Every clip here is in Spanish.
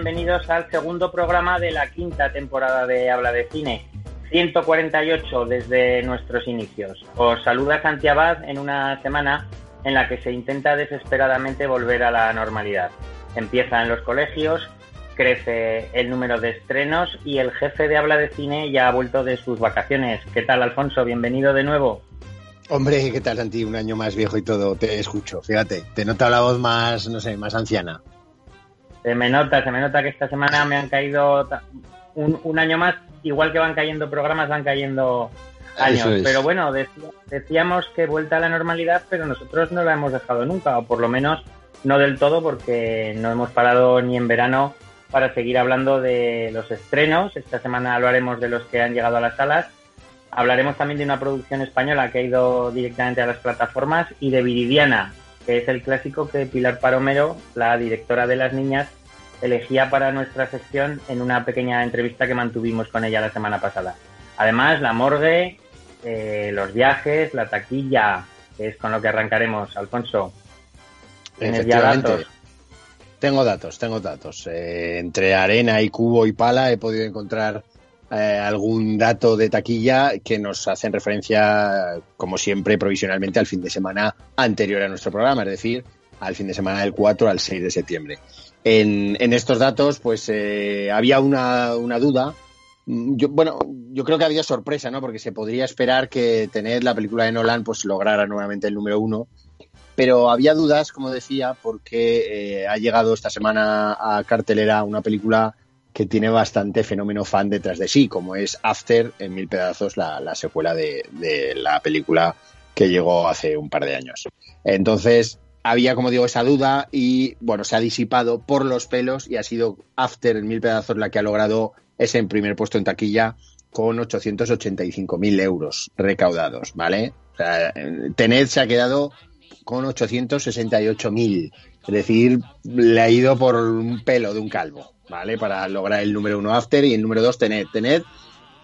bienvenidos al segundo programa de la quinta temporada de Habla de Cine, 148 desde nuestros inicios. Os saluda Santi Abad en una semana en la que se intenta desesperadamente volver a la normalidad. Empieza en los colegios, crece el número de estrenos y el jefe de Habla de Cine ya ha vuelto de sus vacaciones. ¿Qué tal, Alfonso? Bienvenido de nuevo. Hombre, ¿qué tal, Santi? Un año más viejo y todo, te escucho. Fíjate, te nota la voz más, no sé, más anciana. Se me nota, se me nota que esta semana me han caído un, año más, igual que van cayendo programas, van cayendo años. Pero bueno, decíamos que vuelta a la normalidad, pero nosotros no la hemos dejado nunca, o por lo menos no del todo, porque no hemos parado ni en verano para seguir hablando de los estrenos. Esta semana hablaremos de los que han llegado a las salas. Hablaremos también de una producción española que ha ido directamente a las plataformas y de Viridiana, que es el clásico que Pilar Paromero, la directora de Las Niñas, elegía para nuestra sección en una pequeña entrevista que mantuvimos con ella la semana pasada. Además, la morgue, eh, los viajes, la taquilla, que es con lo que arrancaremos. Alfonso, ¿tienes ya datos? Tengo datos, tengo datos. Eh, entre arena y cubo y pala he podido encontrar eh, algún dato de taquilla que nos hacen referencia, como siempre, provisionalmente al fin de semana anterior a nuestro programa, es decir, al fin de semana del 4 al 6 de septiembre. En, estos datos, pues eh, había una, duda. Yo, bueno, yo creo que había sorpresa, ¿no? Porque se podría esperar que tener la película de Nolan pues lograra nuevamente el número uno. Pero había dudas, como decía, porque eh, ha llegado esta semana a cartelera una película que tiene bastante fenómeno fan detrás de sí, como es After en mil pedazos, la, secuela de, la película que llegó hace un par de años. Entonces, había, como digo, esa duda y, bueno, se ha disipado por los pelos y ha sido After en mil pedazos la que ha logrado ese primer puesto en taquilla con 885.000 euros recaudados, ¿vale? O sea, Tened se ha quedado con 868.000, es decir, le ha ido por un pelo de un calvo, ¿vale? Para lograr el número uno After y el número dos Tened. Tened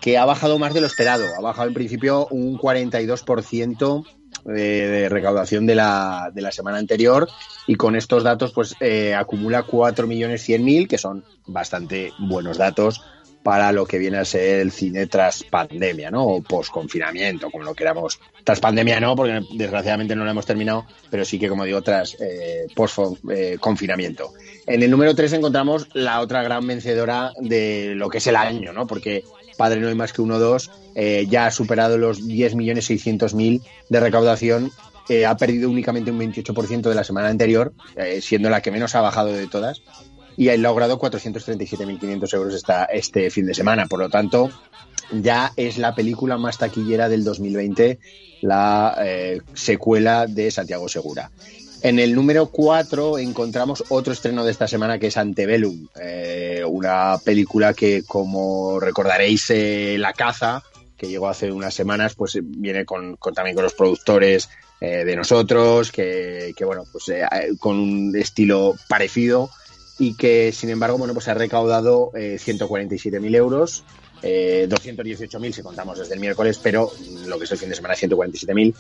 que ha bajado más de lo esperado, ha bajado en principio un 42% de, recaudación de la, de la, semana anterior y con estos datos pues eh, acumula 4.100.000 que son bastante buenos datos para lo que viene a ser el cine tras pandemia, ¿no? O post-confinamiento, como lo queramos. Tras pandemia no, porque desgraciadamente no lo hemos terminado, pero sí que, como digo, tras eh, post-confinamiento. En el número 3 encontramos la otra gran vencedora de lo que es el año, ¿no? Porque Padre No hay más que uno dos, eh, ya ha superado los 10.600.000 de recaudación, eh, ha perdido únicamente un 28% de la semana anterior, eh, siendo la que menos ha bajado de todas, y ha logrado 437.500 euros esta, este fin de semana. Por lo tanto, ya es la película más taquillera del 2020, la secuela de Santiago Segura. En el número 4 encontramos otro estreno de esta semana que es Antebellum, eh, una película que, como recordaréis, eh, La Caza, que llegó hace unas semanas, pues viene con, también con los productores eh, de nosotros, que, bueno, pues con un estilo parecido y que, sin embargo, bueno, pues ha recaudado 147.000 euros. 218.000 si contamos desde el miércoles, pero lo que es el fin de semana 147.000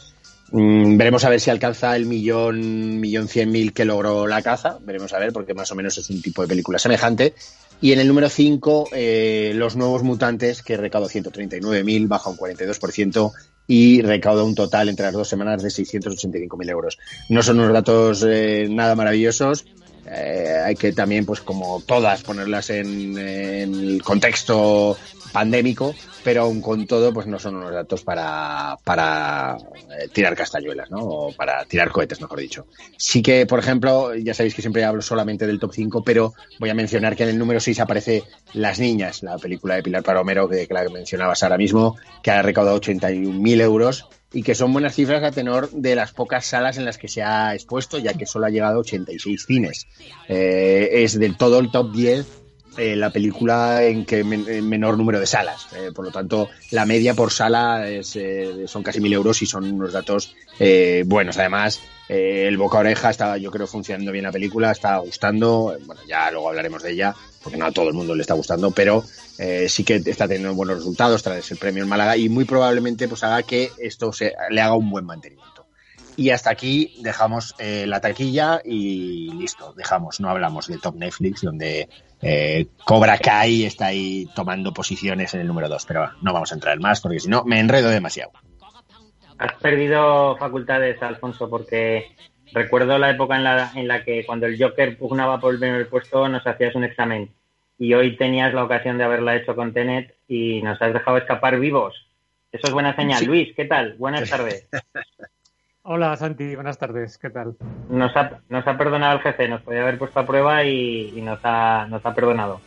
Mm, veremos a ver si alcanza el millón, millón cien mil que logró la caza. Veremos a ver, porque más o menos es un tipo de película semejante. Y en el número 5, eh, Los Nuevos Mutantes, que recaudó 139.000, baja un 42% y recauda un total entre las dos semanas de 685.000 euros. No son unos datos eh, nada maravillosos. Eh, hay que también, pues como todas, ponerlas en, el contexto pandémico, pero aún con todo, pues no son unos datos para, para eh, tirar castañuelas, ¿no? O para tirar cohetes, mejor dicho. Sí que, por ejemplo, ya sabéis que siempre hablo solamente del top 5, pero voy a mencionar que en el número 6 aparece Las Niñas, la película de Pilar Palomero, que, que la que mencionabas ahora mismo, que ha recaudado 81.000 euros y que son buenas cifras a tenor de las pocas salas en las que se ha expuesto, ya que solo ha llegado a 86 cines. Eh, es del todo el top 10 eh, la película en que menor número de salas. Eh, por lo tanto, la media por sala es, eh, son casi mil euros y son unos datos buenos. Además, el boca oreja estaba, yo creo, funcionando bien la película, está gustando. Bueno, ya luego hablaremos de ella, porque no a todo el mundo le está gustando, pero sí que está teniendo buenos resultados tras el premio en Málaga y muy probablemente pues haga que esto se, le haga un buen mantenimiento. Y hasta aquí dejamos eh, la taquilla y listo, dejamos, no hablamos de Top Netflix, donde eh, Cobra Kai está ahí tomando posiciones en el número 2, pero no vamos a entrar más porque si no me enredo demasiado. Has perdido facultades, Alfonso, porque recuerdo la época en la, en la que cuando el Joker pugnaba por el primer puesto nos hacías un examen y hoy tenías la ocasión de haberla hecho con Tenet y nos has dejado escapar vivos. Eso es buena señal. Luis, ¿qué tal? Buenas tardes. Hola Santi, buenas tardes, ¿qué tal? Nos ha, nos ha perdonado el jefe, nos podía haber puesto a prueba y, nos, ha, nos ha perdonado.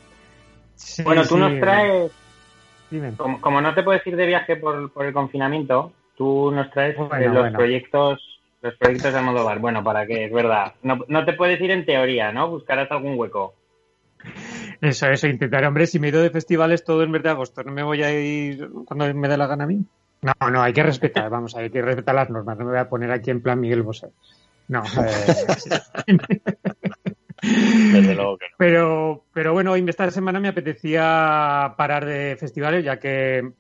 bueno, tú nos traes, como, no te puedes ir de viaje por, por el confinamiento, tú nos traes eh, los proyectos los proyectos de Almodóvar. Bueno, para qué, es verdad. No, no te puedes ir en teoría, ¿no? Buscarás algún hueco. Eso, eso, intentaré. Hombre, si me he ido de festivales todo en mes de agosto, ¿no me voy a ir cuando me dé la gana a mí? No, no, hay que respetar, vamos, hay que respetar las normas. No me voy a poner aquí en plan Miguel Bosé. No. Eh, Desde luego que no. Pero, pero bueno, esta semana me apetecía parar de festivales, ya que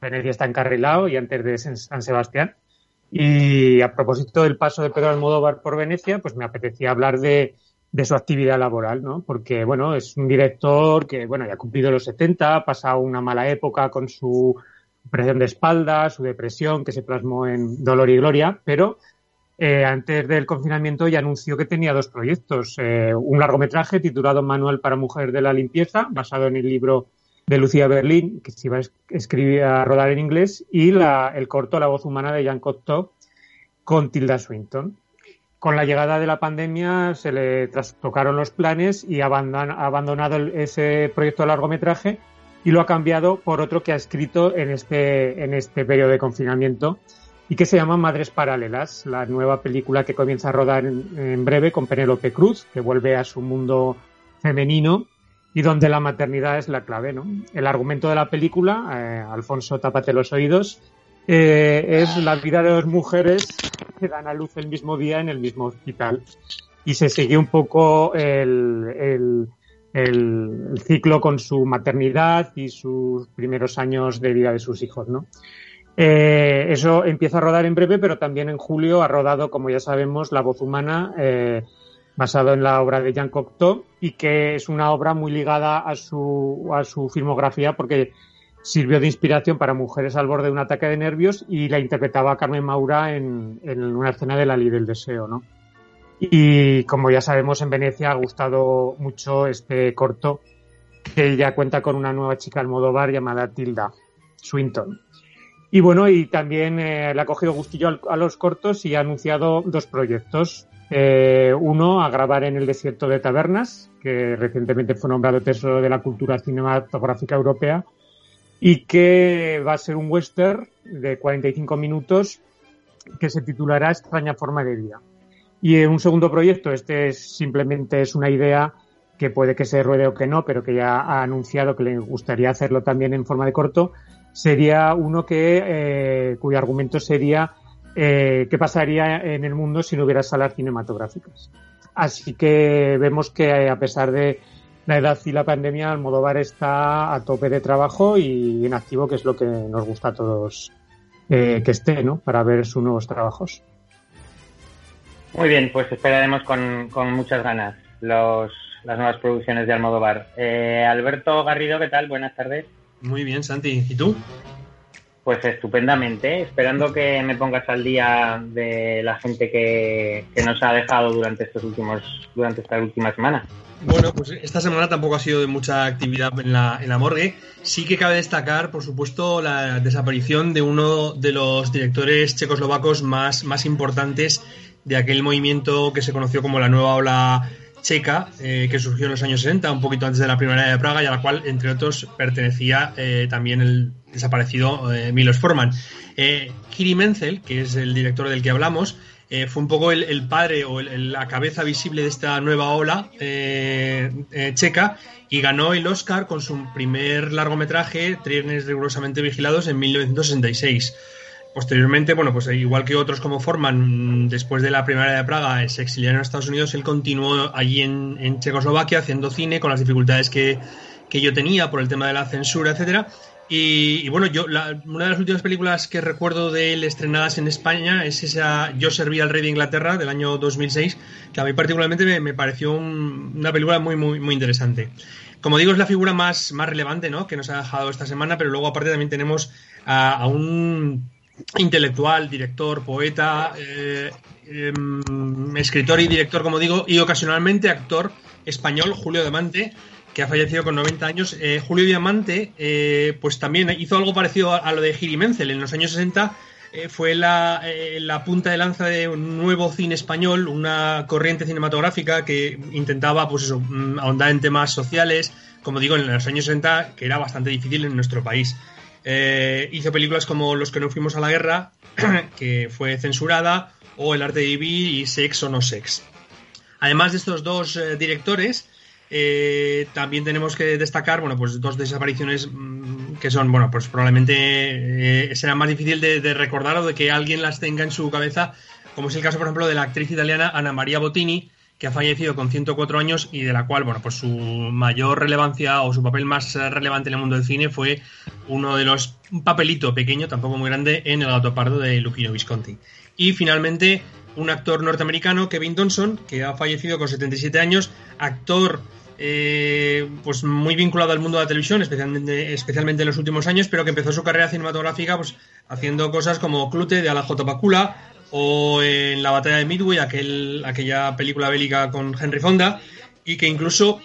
Venecia está encarrilado y antes de San Sebastián. Y a propósito del paso de Pedro Almodóvar por Venecia, pues me apetecía hablar de, de su actividad laboral, ¿no? Porque, bueno, es un director que, bueno, ya ha cumplido los 70, ha pasado una mala época con su operación de espalda, su depresión que se plasmó en Dolor y Gloria, pero eh, antes del confinamiento ya anunció que tenía dos proyectos. Eh, un largometraje titulado Manual para Mujer de la Limpieza, basado en el libro de Lucía Berlín, que se iba a escribir a rodar en inglés, y el corto La voz humana de Jean Cocteau con Tilda Swinton. Con la llegada de la pandemia se le trastocaron los planes y ha abandonado ese proyecto de largometraje y lo ha cambiado por otro que ha escrito en este, en este periodo de confinamiento y que se llama Madres Paralelas, la nueva película que comienza a rodar en, breve con Penélope Cruz, que vuelve a su mundo femenino y donde la maternidad es la clave. ¿no? El argumento de la película, eh, Alfonso, tápate los oídos, eh, es la vida de dos mujeres que dan a luz el mismo día en el mismo hospital. Y se sigue un poco el el, ciclo con su maternidad y sus primeros años de vida de sus hijos, ¿no? Eh, eso empieza a rodar en breve, pero también en julio ha rodado, como ya sabemos, La voz humana, basado en la obra de Jean Cocteau, y que es una obra muy ligada a su, a su filmografía porque sirvió de inspiración para mujeres al borde de un ataque de nervios y la interpretaba Carmen Maura en, en una escena de La ley del deseo, ¿no? Y como ya sabemos, en Venecia ha gustado mucho este corto, que ya cuenta con una nueva chica Almodóvar llamada Tilda Swinton. Y bueno, y también eh, le ha cogido gustillo a los cortos y ha anunciado dos proyectos. Eh, uno, a grabar en el desierto de Tabernas, que recientemente fue nombrado Tesoro de la Cultura Cinematográfica Europea, y que va a ser un western de 45 minutos que se titulará Extraña Forma de Vida. Y en un segundo proyecto, este es, simplemente es una idea que puede que se ruede o que no, pero que ya ha anunciado que le gustaría hacerlo también en forma de corto, sería uno que eh, cuyo argumento sería eh, qué pasaría en el mundo si no hubiera salas cinematográficas. Así que vemos que a pesar de la edad y la pandemia, Almodóvar está a tope de trabajo y en activo, que es lo que nos gusta a todos eh, que esté, ¿no? Para ver sus nuevos trabajos. Muy bien, pues esperaremos con, muchas ganas los, las nuevas producciones de Almodóvar. Eh, Alberto Garrido, ¿qué tal? Buenas tardes. Muy bien, Santi. ¿Y tú? Pues estupendamente, esperando que me pongas al día de la gente que, que nos ha dejado durante estos últimos, durante esta última semana. Bueno, pues esta semana tampoco ha sido de mucha actividad en la, en la morgue. Sí que cabe destacar, por supuesto, la desaparición de uno de los directores checoslovacos más, más importantes de aquel movimiento que se conoció como la nueva ola checa, eh, que surgió en los años 60, un poquito antes de la Primavera de Praga, y a la cual, entre otros, pertenecía eh, también el desaparecido eh, Milos Forman. Kiri Menzel, que es el director del que hablamos, fue un poco el, padre o la cabeza visible de esta nueva ola checa y ganó el Oscar con su primer largometraje, Trienes rigurosamente vigilados, en 1966. Posteriormente, bueno, pues igual que otros como Forman, después de la primavera de Praga, se exiliaron a Estados Unidos, él continuó allí en, Checoslovaquia haciendo cine con las dificultades que, que, yo tenía por el tema de la censura, etcétera. Y, bueno, yo una de las últimas películas que recuerdo de él estrenadas en España es esa Yo serví al rey de Inglaterra del año 2006, que a mí particularmente me, pareció una película muy, muy, muy interesante. Como digo, es la figura más, más relevante ¿no? que nos ha dejado esta semana, pero luego aparte también tenemos a, un intelectual, director, poeta, eh, em, escritor y director, como digo, y ocasionalmente actor español, Julio Demante, que ha fallecido con 90 años. Eh, Julio Diamante, eh, pues también hizo algo parecido a, lo de Giri Menzel. En los años 60 eh, fue la, punta de lanza de un nuevo cine español, una corriente cinematográfica que intentaba, pues eso, mm, ahondar en temas sociales, como digo, en los años 60, que era bastante difícil en nuestro país. hizo películas como Los que no fuimos a la guerra, que fue censurada, o El arte de vivir y Sex o no sex. Además de estos dos directores, eh, también tenemos que destacar, bueno, pues dos desapariciones mm, que son, bueno, pues probablemente eh, será más difícil de, recordar o de que alguien las tenga en su cabeza, como es el caso, por ejemplo, de la actriz italiana Ana María Bottini, que ha fallecido con 104 años y de la cual, bueno, pues su mayor relevancia o su papel más relevante en el mundo del cine fue uno de los, un papelito pequeño, tampoco muy grande, en El gato pardo de Luchino Visconti. Y finalmente, un actor norteamericano, Kevin Johnson, que ha fallecido con 77 años, actor eh, pues muy vinculado al mundo de la televisión, especialmente, especialmente en los últimos años, pero que empezó su carrera cinematográfica pues, haciendo cosas como Clute de Alajo Pacula o en la batalla de Midway, aquel, aquella película bélica con Henry Fonda, y que incluso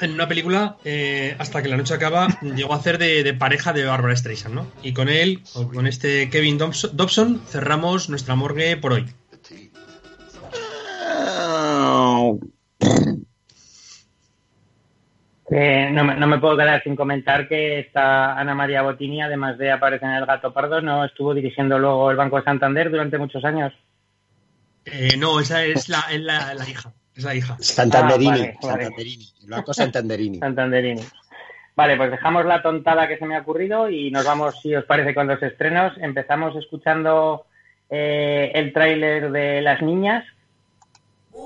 en una película, eh, hasta que la noche acaba, llegó a hacer de, pareja de Barbara Streisand, ¿no? Y con él, con este Kevin Dobson, cerramos nuestra morgue por hoy. No, me, no, me, puedo quedar sin comentar que esta Ana María Botini, además de aparecer en El Gato Pardo, no estuvo dirigiendo luego el Banco de Santander durante muchos años. Eh, no, esa es la, la, hija. Es la hija. Santanderini. Ah, Santanderini. El Banco Santanderini. Santanderini. Vale, pues dejamos la tontada que se me ha ocurrido y nos vamos, si os parece, con los estrenos. Empezamos escuchando eh, el tráiler de Las Niñas, si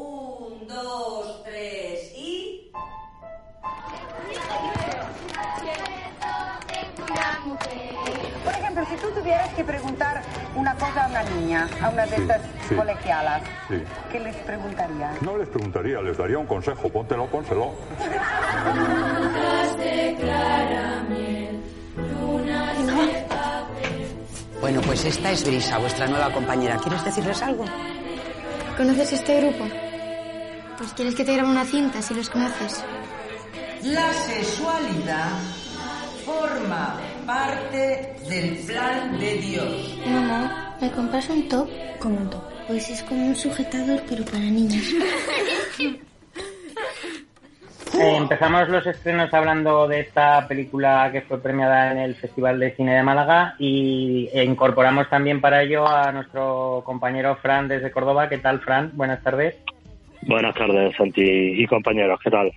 tuvieras que preguntar una cosa a una niña, a una de estas colegialas, ¿qué les preguntarías? No les preguntaría, les daría un consejo. Póntelo, pónselo. Bueno, pues esta es Brisa, vuestra nueva compañera. ¿Quieres decirles algo? ¿Conoces este grupo? Pues quieres que te grabe una cinta si los conoces. La sexualidad forma parte del plan de Dios. Mamá, ¿me compras un top? ¿Cómo un top? Pues es como un sujetador, pero para niños. Eh, empezamos los estrenos hablando de esta película que fue premiada en el Festival de Cine de Málaga y e incorporamos también para ello a nuestro compañero Fran desde Córdoba. ¿Qué tal, Fran? Buenas tardes. Buenas tardes, Santi y compañeros. ¿Qué tal?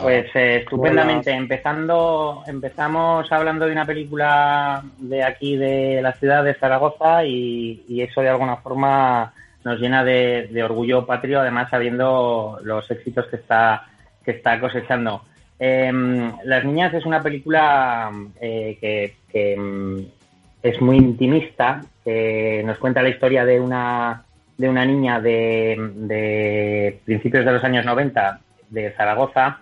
Pues eh, estupendamente. Empezando, empezamos hablando de una película de aquí de la ciudad de Zaragoza y, eso de alguna forma nos llena de, orgullo patrio, además sabiendo los éxitos que está que está cosechando. Em, Las niñas es una película eh, que, em, es muy intimista, que nos cuenta la historia de una de una niña de, de principios de los años 90 de Zaragoza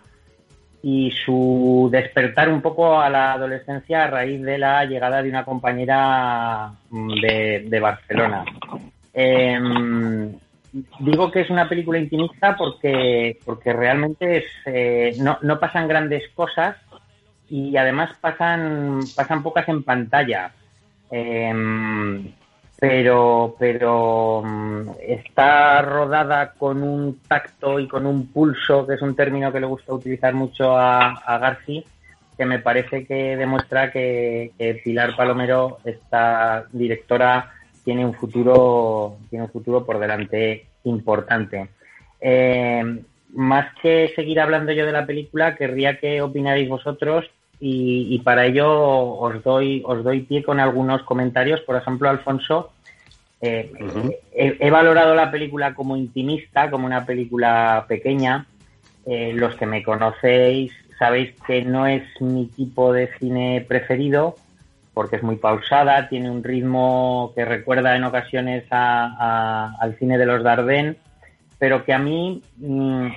y su despertar un poco a la adolescencia a raíz de la llegada de una compañera mm, de, Barcelona. Em, digo que es una película intimista porque, porque realmente es, eh, no, no, pasan grandes cosas y además pasan, pasan pocas en pantalla. Em, pero, pero mm, está rodada con un tacto y con un pulso, que es un término que le gusta utilizar mucho a, a Garci, que me parece que demuestra que, Pilar Palomero, esta directora, tiene un futuro, tiene un futuro por delante importante. Eh, más que seguir hablando yo de la película, querría que opinarais vosotros y, para ello os doy, os doy pie con algunos comentarios. Por ejemplo, Alfonso, eh, he, valorado la película como intimista, como una película pequeña. Eh, los que me conocéis sabéis que no es mi tipo de cine preferido porque es muy pausada, tiene un ritmo que recuerda en ocasiones al cine de los Dardenne, pero que a mí mm,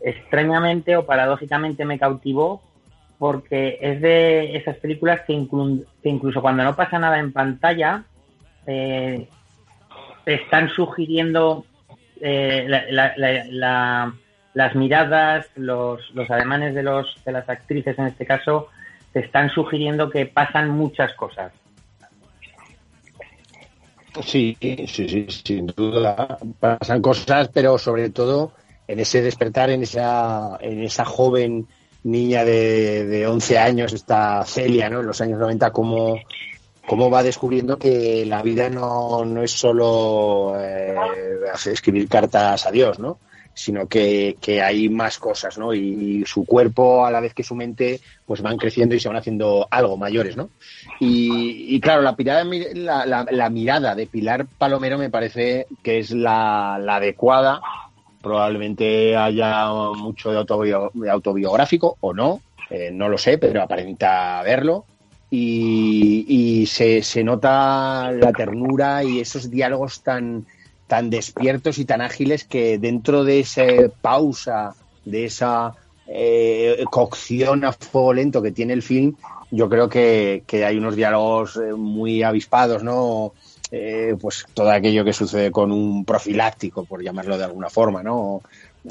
extrañamente o paradójicamente me cautivó porque es de esas películas que, incluso cuando no pasa nada en pantalla, eh, están sugiriendo eh, las miradas, los, los ademanes de, los, de las actrices en este caso, te están sugiriendo que pasan muchas cosas. Sí, sí, sí, sin duda. Pasan cosas, pero sobre todo en ese despertar, en esa, en esa joven niña de, de 11 años, esta Celia, ¿no? En los años 90, cómo, cómo va descubriendo que la vida no, no es solo eh, escribir cartas a Dios, ¿no? sino que, que, hay más cosas, ¿no? Y, su cuerpo, a la vez que su mente, pues van creciendo y se van haciendo algo mayores, ¿no? Y, claro, la, la, la, mirada de Pilar Palomero me parece que es la, adecuada. Probablemente haya mucho de, autobiográfico o no, eh, no lo sé, pero aparenta verlo. Y, se, se nota la ternura y esos diálogos tan, tan despiertos y tan ágiles que dentro de esa pausa, de esa eh, cocción a fuego lento que tiene el film, yo creo que, hay unos diálogos eh, muy avispados, ¿no? Eh, pues todo aquello que sucede con un profiláctico, por llamarlo de alguna forma, ¿no?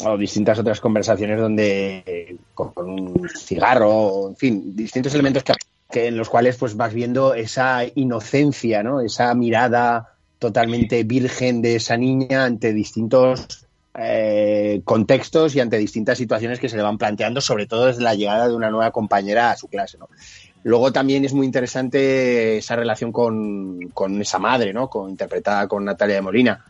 O, distintas otras conversaciones donde con, un cigarro, en fin, distintos elementos que, en los cuales pues vas viendo esa inocencia, ¿no? Esa mirada totalmente virgen de esa niña ante distintos eh, contextos y ante distintas situaciones que se le van planteando, sobre todo desde la llegada de una nueva compañera a su clase. Luego también es muy interesante esa relación con, con esa madre, ¿no? Con, interpretada con Natalia de Molina.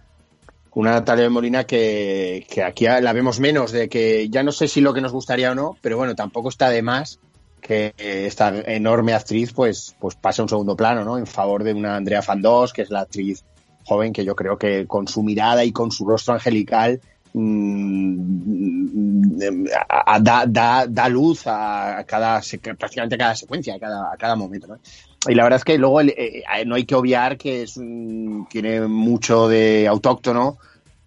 Una Natalia de Molina que, que aquí la vemos menos, de que ya no sé si lo que nos gustaría o no, pero bueno, tampoco está de más que esta enorme actriz pues, pues pase a un segundo plano, ¿no? En favor de una Andrea Fandós, que es la actriz joven que yo creo que con su mirada y con su rostro angelical mmm, da, da, da, luz a cada prácticamente a cada secuencia, a cada, a cada momento. ¿no? Y la verdad es que luego eh, eh, no hay que obviar que es tiene mucho de autóctono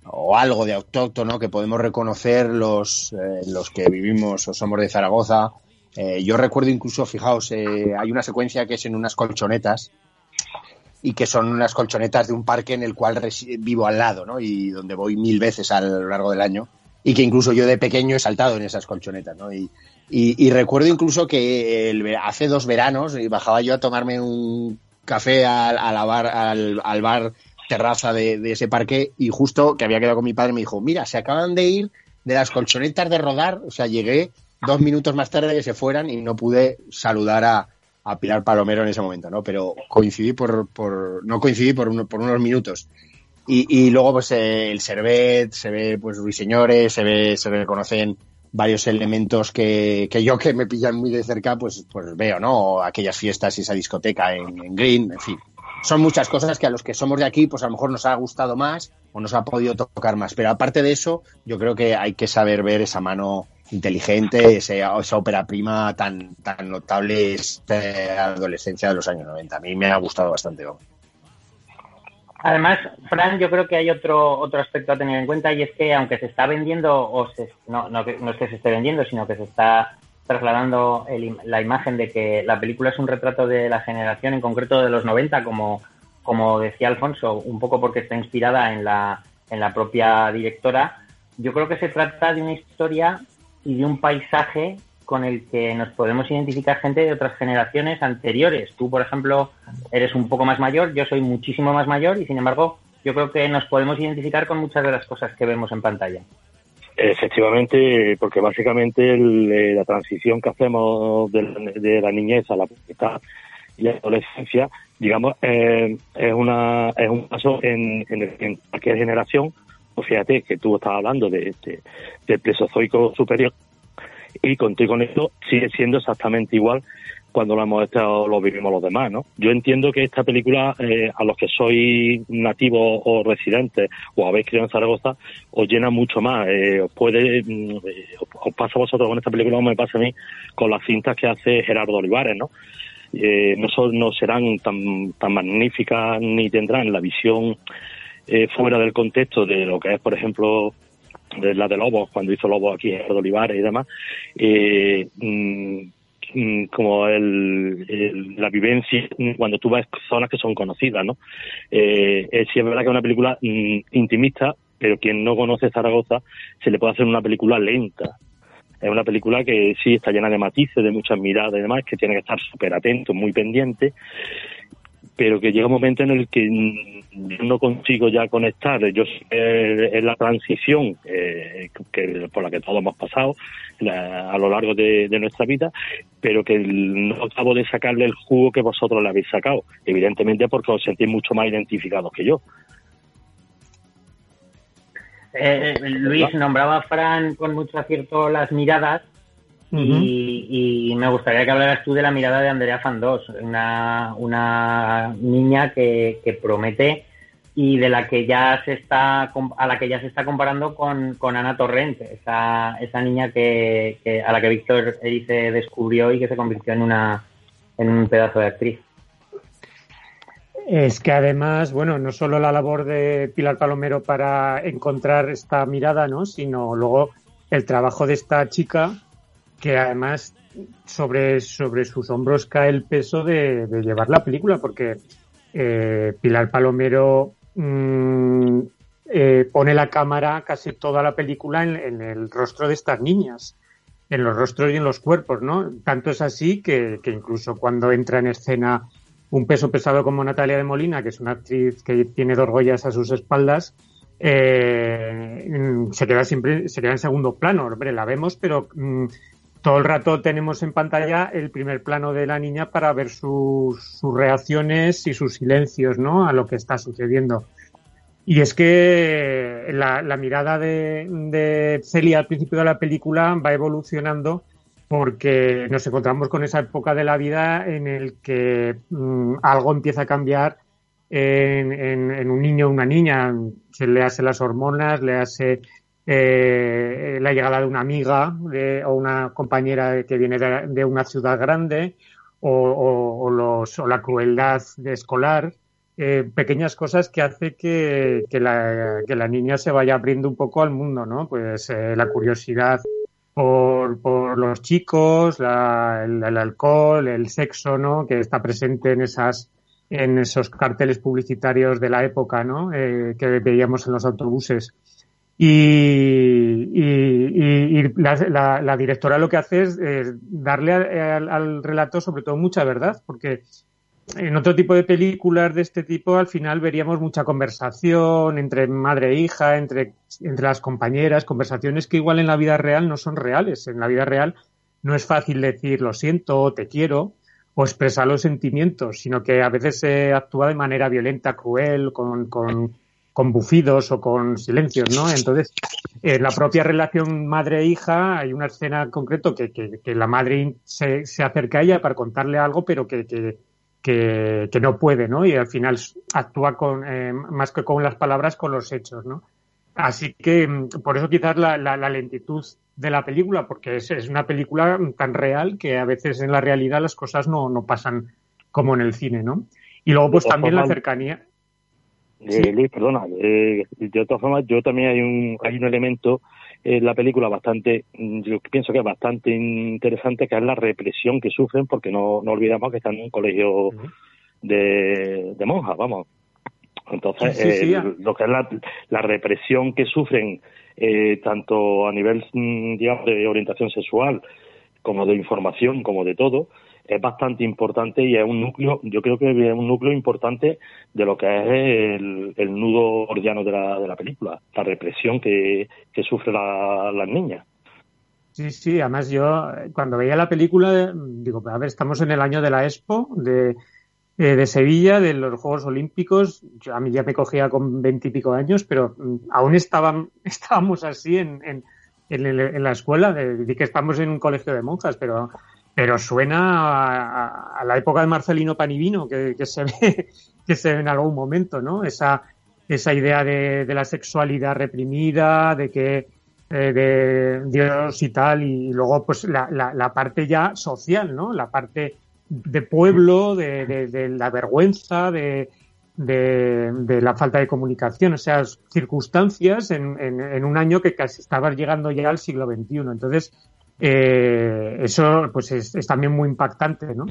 o algo de autóctono que podemos reconocer los, eh, los que vivimos o somos de Zaragoza. Yo recuerdo incluso, fijaos, hay una secuencia que es en unas colchonetas y que son unas colchonetas de un parque en el cual vivo al lado, ¿no? Y donde voy mil veces a lo largo del año y que incluso yo de pequeño he saltado en esas colchonetas, ¿no? Y, y, recuerdo incluso que el, hace dos veranos bajaba yo a tomarme un café al, bar, al, al, bar terraza de, de, ese parque y justo que había quedado con mi padre me dijo, mira, se acaban de ir de las colchonetas de rodar, o sea, llegué dos minutos más tarde que se fueran y no pude saludar a, a Pilar Palomero en ese momento, ¿no? Pero coincidí por, por no coincidí por, uno, por unos minutos. Y, y luego, pues, eh, el Servet, se ve, pues, ruiseñores, se ve, se reconocen varios elementos que, que yo que me pillan muy de cerca, pues, pues veo, ¿no? Aquellas fiestas y esa discoteca en, en Green, en fin. Son muchas cosas que a los que somos de aquí, pues a lo mejor nos ha gustado más o nos ha podido tocar más. Pero aparte de eso, yo creo que hay que saber ver esa mano inteligente, esa, esa ópera prima tan, tan notable es adolescencia de los años 90. A mí me ha gustado bastante. Además, Fran, yo creo que hay otro, otro aspecto a tener en cuenta y es que aunque se está vendiendo, o no, no, no es que se esté vendiendo, sino que se está trasladando la imagen de que la película es un retrato de la generación, en concreto de los 90, como, como decía Alfonso, un poco porque está inspirada en la, en la propia directora. Yo creo que se trata de una historia y de un paisaje con el que nos podemos identificar gente de otras generaciones anteriores. Tú, por ejemplo, eres un poco más mayor, yo soy muchísimo más mayor y, sin embargo, yo creo que nos podemos identificar con muchas de las cosas que vemos en pantalla. Efectivamente, porque básicamente eh, la transición que hacemos de, la niñez a la pubertad y la adolescencia, digamos, eh, es, una, es un paso en cualquier generación pues fíjate que tú estabas hablando de, del Plesiozoico superior y contigo con esto sigue siendo exactamente igual cuando lo hemos estado, lo vivimos los demás, ¿no? Yo entiendo que esta película, eh, a los que sois nativos o residentes o habéis criado en Zaragoza, os llena mucho más. Eh, os puede, mm, os pasa a vosotros con esta película como me pasa a mí con las cintas que hace Gerardo Olivares, ¿no? no, son, no serán tan, tan magníficas ni tendrán la visión fuera del contexto de lo que es, por ejemplo, de la de Lobos, cuando hizo Lobos aquí en Olivares y demás, eh, mm, mm, como el, la vivencia cuando tú vas a zonas que son conocidas, ¿no? Eh, sí es verdad que es una película mm, intimista, pero quien no conoce Zaragoza se le puede hacer una película lenta. Es una película que sí está llena de matices, de muchas miradas y demás, que tiene que estar súper atento, muy pendiente, pero que llega un momento en el que no consigo ya conectar. Yo es la transición eh, que, por la que todos hemos pasado a lo largo de, nuestra vida, pero que no acabo de sacarle el jugo que vosotros le habéis sacado. Evidentemente porque os sentís mucho más identificados que yo. Eh, Luis nombraba a Fran con mucho acierto las miradas y, me gustaría que hablaras tú de la mirada de Andrea Fandos, una, una niña que, promete y de la que ya se está a la que ya se está comparando con, Ana Torrent, esa, esa niña que, a la que Víctor Erice descubrió y que se convirtió en una en un pedazo de actriz. Es que además, bueno, no solo la labor de Pilar Palomero para encontrar esta mirada, ¿no? sino luego el trabajo de esta chica que además sobre, sobre sus hombros cae el peso de, llevar la película, porque eh, Pilar Palomero mm, eh, pone la cámara casi toda la película en, el rostro de estas niñas, en los rostros y en los cuerpos, ¿no? Tanto es así que, que incluso cuando entra en escena un peso pesado como Natalia de Molina, que es una actriz que tiene dos joyas a sus espaldas, eh, se queda siempre, se queda en segundo plano. Hombre, la vemos, pero mm, todo el rato tenemos en pantalla el primer plano de la niña para ver sus, reacciones y sus silencios, ¿no? A lo que está sucediendo. Y es que la, mirada de, Celia al principio de la película va evolucionando porque nos encontramos con esa época de la vida en el que mm, algo empieza a cambiar en, un niño o una niña. Se le hace las hormonas, le hace eh, la llegada de una amiga o una compañera que viene de, una ciudad grande o, los, o la crueldad de escolar, eh, pequeñas cosas que hace que, la, niña se vaya abriendo un poco al mundo, ¿no? Pues eh, la curiosidad por, por los chicos, la, el, el, alcohol, el sexo, ¿no? Que está presente en esas en esos carteles publicitarios de la época, ¿no? Eh, que veíamos en los autobuses. Y, la, directora lo que hace es darle al, relato sobre todo mucha verdad, porque en otro tipo de películas de este tipo al final veríamos mucha conversación entre madre e hija, entre, entre las compañeras, conversaciones que igual en la vida real no son reales. En la vida real no es fácil decir lo siento, te quiero, o expresar los sentimientos, sino que a veces se actúa de manera violenta, cruel, con, con con bufidos o con silencios, ¿no? Entonces, en la propia relación madre-hija hay una escena en concreto que, que, la madre se, se, acerca a ella para contarle algo, pero que, que, no puede, ¿no? Y al final actúa con, eh, más que con las palabras, con los hechos, ¿no? Así que mm, por eso quizás la, la, lentitud de la película, porque es, es, una película tan real que a veces en la realidad las cosas no, no pasan como en el cine, ¿no? Y luego pues también la cercanía. Eh, Luis, perdona, eh, de todas formas, yo también hay un, hay un elemento en la película bastante, yo pienso que es bastante interesante, que es la represión que sufren, porque no, no olvidamos que están en un colegio de, de monjas, vamos. Entonces, eh, lo que es la, la represión que sufren, eh, tanto a nivel, mm, digamos, de orientación sexual, como de información, como de todo, es bastante importante y es un núcleo, yo creo que es un núcleo importante de lo que es el, nudo ordiano de la, de la película, la represión que, que sufre la, las niñas. Sí, sí, además yo cuando veía la película, digo, a ver, estamos en el año de la Expo, de, eh, de Sevilla, de los Juegos Olímpicos, yo, a mí ya me cogía con veintipico años, pero mm, aún estaban, estábamos así en, en, en, la escuela, de, que estamos en un colegio de monjas, pero pero suena a, la época de Marcelino Panivino, que, se ve, que se ve en algún momento, ¿no? Esa, esa idea de, la sexualidad reprimida, de que eh, de Dios y tal, y, luego pues la, la, parte ya social, ¿no? La parte de pueblo, de, de, de la vergüenza, de, la falta de comunicación, o sea, circunstancias en, en, un año que casi estaba llegando ya al siglo XXI. Entonces, eh, eso pues es, también muy impactante, ¿no?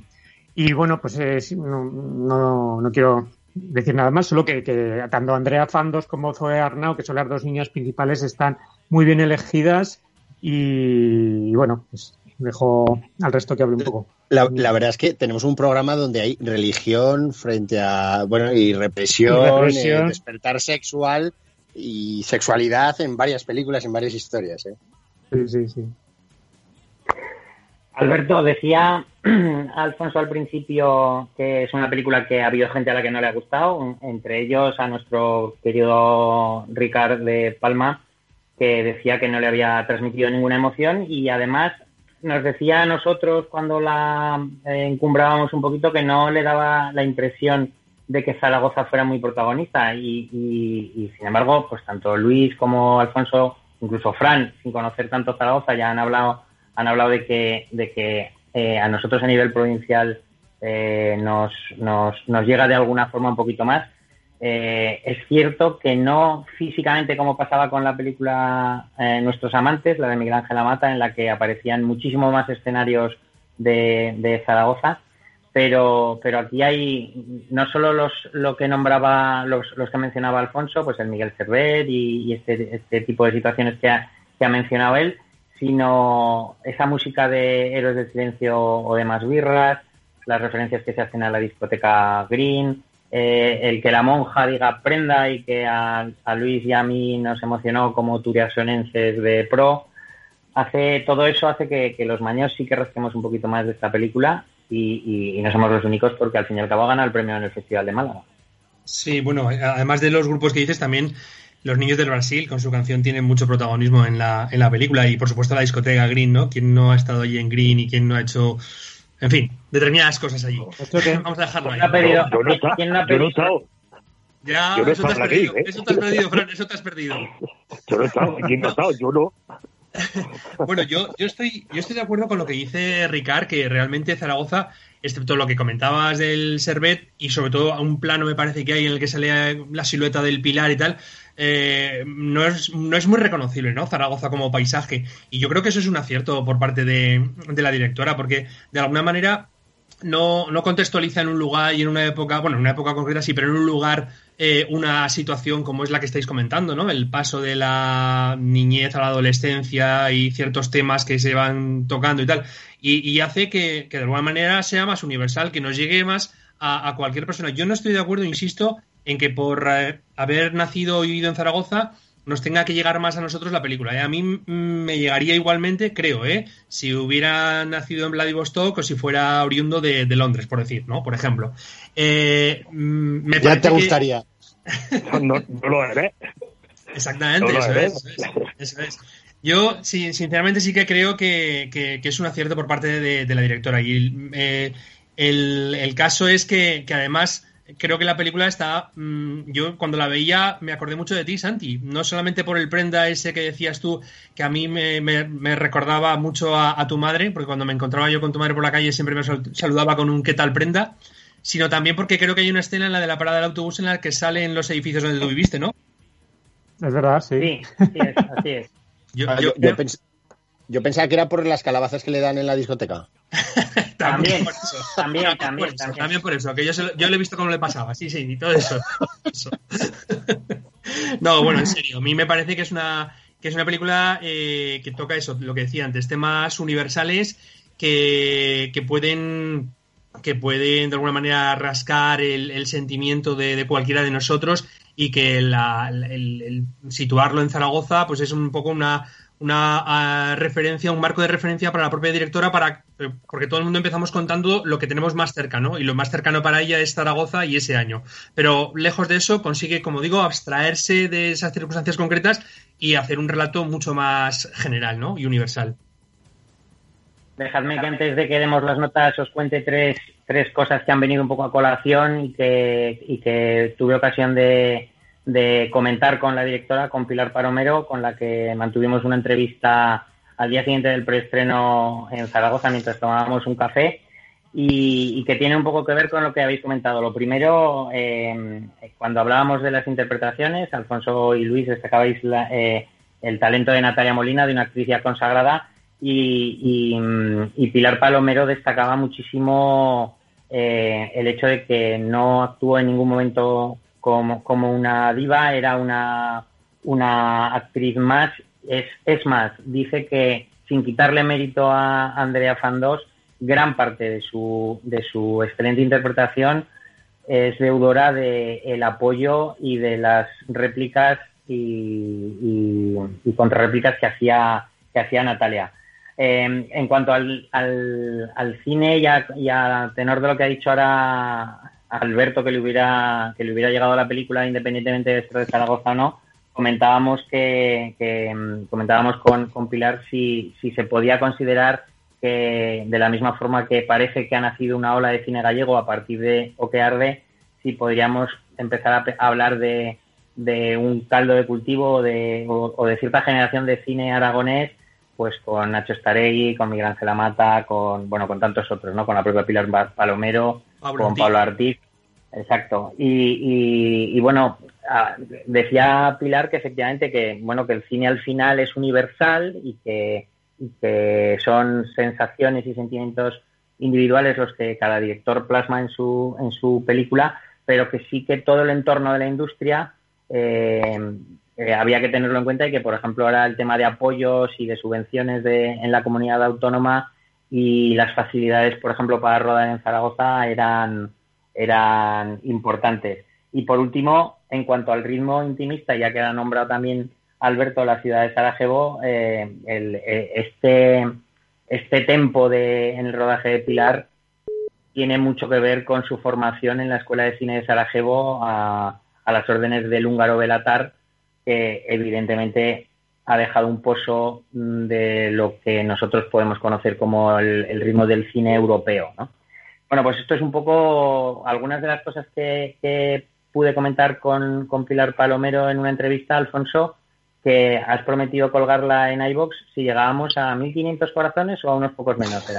Y bueno, pues no, no, no, quiero decir nada más, solo que, que tanto Andrea Fandos como Zoe Arnau, que son las dos niñas principales, están muy bien elegidas y, bueno, pues dejo al resto que hable un poco. La, verdad es que tenemos un programa donde hay religión frente a, bueno, y represión, eh, despertar sexual y sexualidad en varias películas, en varias historias. ¿eh? Sí, sí, sí. Alberto, decía Alfonso al principio que es una película que ha habido gente a la que no le ha gustado, entre ellos a nuestro querido Ricard de Palma, que decía que no le había transmitido ninguna emoción y además nos decía a nosotros cuando la eh, encumbrábamos un poquito que no le daba la impresión de que Zaragoza fuera muy protagonista y, y, sin embargo, pues tanto Luis como Alfonso, incluso Fran, sin conocer tanto Zaragoza, ya han hablado han hablado de que de que eh, a nosotros a nivel provincial eh, nos, nos, nos llega de alguna forma un poquito más. Eh, es cierto que no físicamente como pasaba con la película eh, Nuestros Amantes, la de Miguel Ángel Amata, en la que aparecían muchísimo más escenarios de, Zaragoza, pero, pero aquí hay no solo los, lo que nombraba, los, los que mencionaba Alfonso, pues el Miguel Cervet y, este, este, tipo de situaciones que ha, que ha mencionado él, sino esa música de Héroes del Silencio o de Más Birras, las referencias que se hacen a la discoteca Green, eh, el que la monja diga prenda y que a, Luis y a mí nos emocionó como turiasonenses de pro, hace todo eso hace que, los maños sí que rasquemos un poquito más de esta película y, no somos los únicos porque al fin y al cabo gana el premio en el Festival de Málaga. Sí, bueno, además de los grupos que dices, también los niños del Brasil con su canción tienen mucho protagonismo en la, en la película y por supuesto la discoteca Green, ¿no? Quien no ha estado allí en Green y quien no ha hecho en fin, determinadas cosas allí. Vamos a dejarlo ahí. yo, no ¿Quién no ha pedido? Ya, eso, te has perdido, ¿eh? eso te has perdido, Fran, eso te has perdido. Yo no he estado, ¿quién no ha estado? Yo no. bueno, yo, yo, estoy, yo estoy de acuerdo con lo que dice Ricard, que realmente Zaragoza, excepto lo que comentabas del Servet, y sobre todo a un plano me parece que hay en el que sale la silueta del pilar y tal, eh, no, es, no es muy reconocible, ¿no? Zaragoza como paisaje. Y yo creo que eso es un acierto por parte de, la directora, porque de alguna manera no, no, contextualiza en un lugar y en una época, bueno, en una época concreta sí, pero en un lugar eh, una situación como es la que estáis comentando, ¿no? El paso de la niñez a la adolescencia y ciertos temas que se van tocando y tal. Y, hace que, de alguna manera sea más universal, que nos llegue más a, cualquier persona. Yo no estoy de acuerdo, insisto, en que por eh, haber nacido y vivido en Zaragoza nos tenga que llegar más a nosotros la película. ¿eh? A mí me llegaría igualmente, creo, ¿eh? si hubiera nacido en Vladivostok o si fuera oriundo de, Londres, por decir, ¿no? Por ejemplo. Eh, me ya te gustaría. no, lo eres. Exactamente, eso, es, Yo, sinceramente, sí que creo que, es un acierto por parte de, la directora. Y el, caso es que además creo que la película está. Mm, yo cuando la veía me acordé mucho de ti, Santi. No solamente por el prenda ese que decías tú, que a mí me, recordaba mucho a, tu madre, porque cuando me encontraba yo con tu madre por la calle siempre me saludaba con un ¿qué tal prenda? Sino también porque creo que hay una escena en la de la parada del autobús en la que salen los edificios donde tú viviste, ¿no? Es verdad, sí. Sí, así es. Ah, yo, pensaba que era por las calabazas que le dan en la discoteca. también, por eso. También, también, también, por eso, que yo, yo le he visto cómo le pasaba, sí, sí, y todo eso. no, bueno, en serio, a mí me parece que es una, que es una película eh, que toca eso, lo que decía antes, temas universales que, que pueden que pueden de alguna manera rascar el, sentimiento de, cualquiera de nosotros y que el, situarlo en Zaragoza pues es un poco una, una ah, referencia, un marco de referencia para la propia directora, para, eh, porque todo el mundo empezamos contando lo que tenemos más cercano, y lo más cercano para ella es Zaragoza y ese año. Pero lejos de eso, consigue, como digo, abstraerse de esas circunstancias concretas y hacer un relato mucho más general ¿no? y universal. Dejadme que antes de que demos las notas os cuente tres, tres cosas que han venido un poco a colación y que, y que tuve ocasión de, de comentar con la directora, con Pilar Paromero, con la que mantuvimos una entrevista al día siguiente del preestreno en Zaragoza mientras tomábamos un café y, que tiene un poco que ver con lo que habéis comentado. Lo primero, eh, cuando hablábamos de las interpretaciones, Alfonso y Luis destacabais eh, el talento de Natalia Molina, de una actriz ya consagrada, y, Pilar Palomero destacaba muchísimo eh, el hecho de que no actuó en ningún momento como, como una diva, era una, una actriz más. Es, es más, dice que sin quitarle mérito a Andrea Fandos, gran parte de su, de su excelente interpretación es deudora del el apoyo y de las réplicas y, y, y contrarréplicas que hacía, que hacía Natalia. Eh, en cuanto al, al, cine y a, tenor de lo que ha dicho ahora Alberto que le hubiera que le hubiera llegado a la película independientemente de esto de Zaragoza o no, comentábamos que, mm, comentábamos con, con, Pilar si, si se podía considerar que de la misma forma que parece que ha nacido una ola de cine gallego a partir de O que arde, si podríamos empezar a, hablar de, de, un caldo de cultivo de, o de cierta generación de cine aragonés pues con Nacho Staregui, con Miguel Ángel Amata, con bueno, con tantos otros, ¿no? Con la propia Pilar Palomero, con Pablo Artiz. Exacto. Y, bueno, ah, decía Pilar que efectivamente que bueno que el cine al final es universal y que, son sensaciones y sentimientos individuales los que cada director plasma en su en su película, pero que sí que todo el entorno de la industria eh, eh, había que tenerlo en cuenta y que, por ejemplo, ahora el tema de apoyos y de subvenciones de, en la comunidad autónoma y las facilidades, por ejemplo, para rodar en Zaragoza eran, eran importantes. Y por último, en cuanto al ritmo intimista, ya que ha nombrado también Alberto la ciudad de Sarajevo, eh, eh, este, este tempo de, en el rodaje de Pilar tiene mucho que ver con su formación en la Escuela de Cine de Sarajevo a, a las órdenes del húngaro Belatar, que evidentemente ha dejado un pozo mm, de lo que nosotros podemos conocer como el, ritmo del cine europeo. ¿no? Bueno, pues esto es un poco algunas de las cosas que, pude comentar con, Pilar Palomero en una entrevista, Alfonso, que has prometido colgarla en iBox si llegábamos a 1.500 corazones o a unos pocos menos.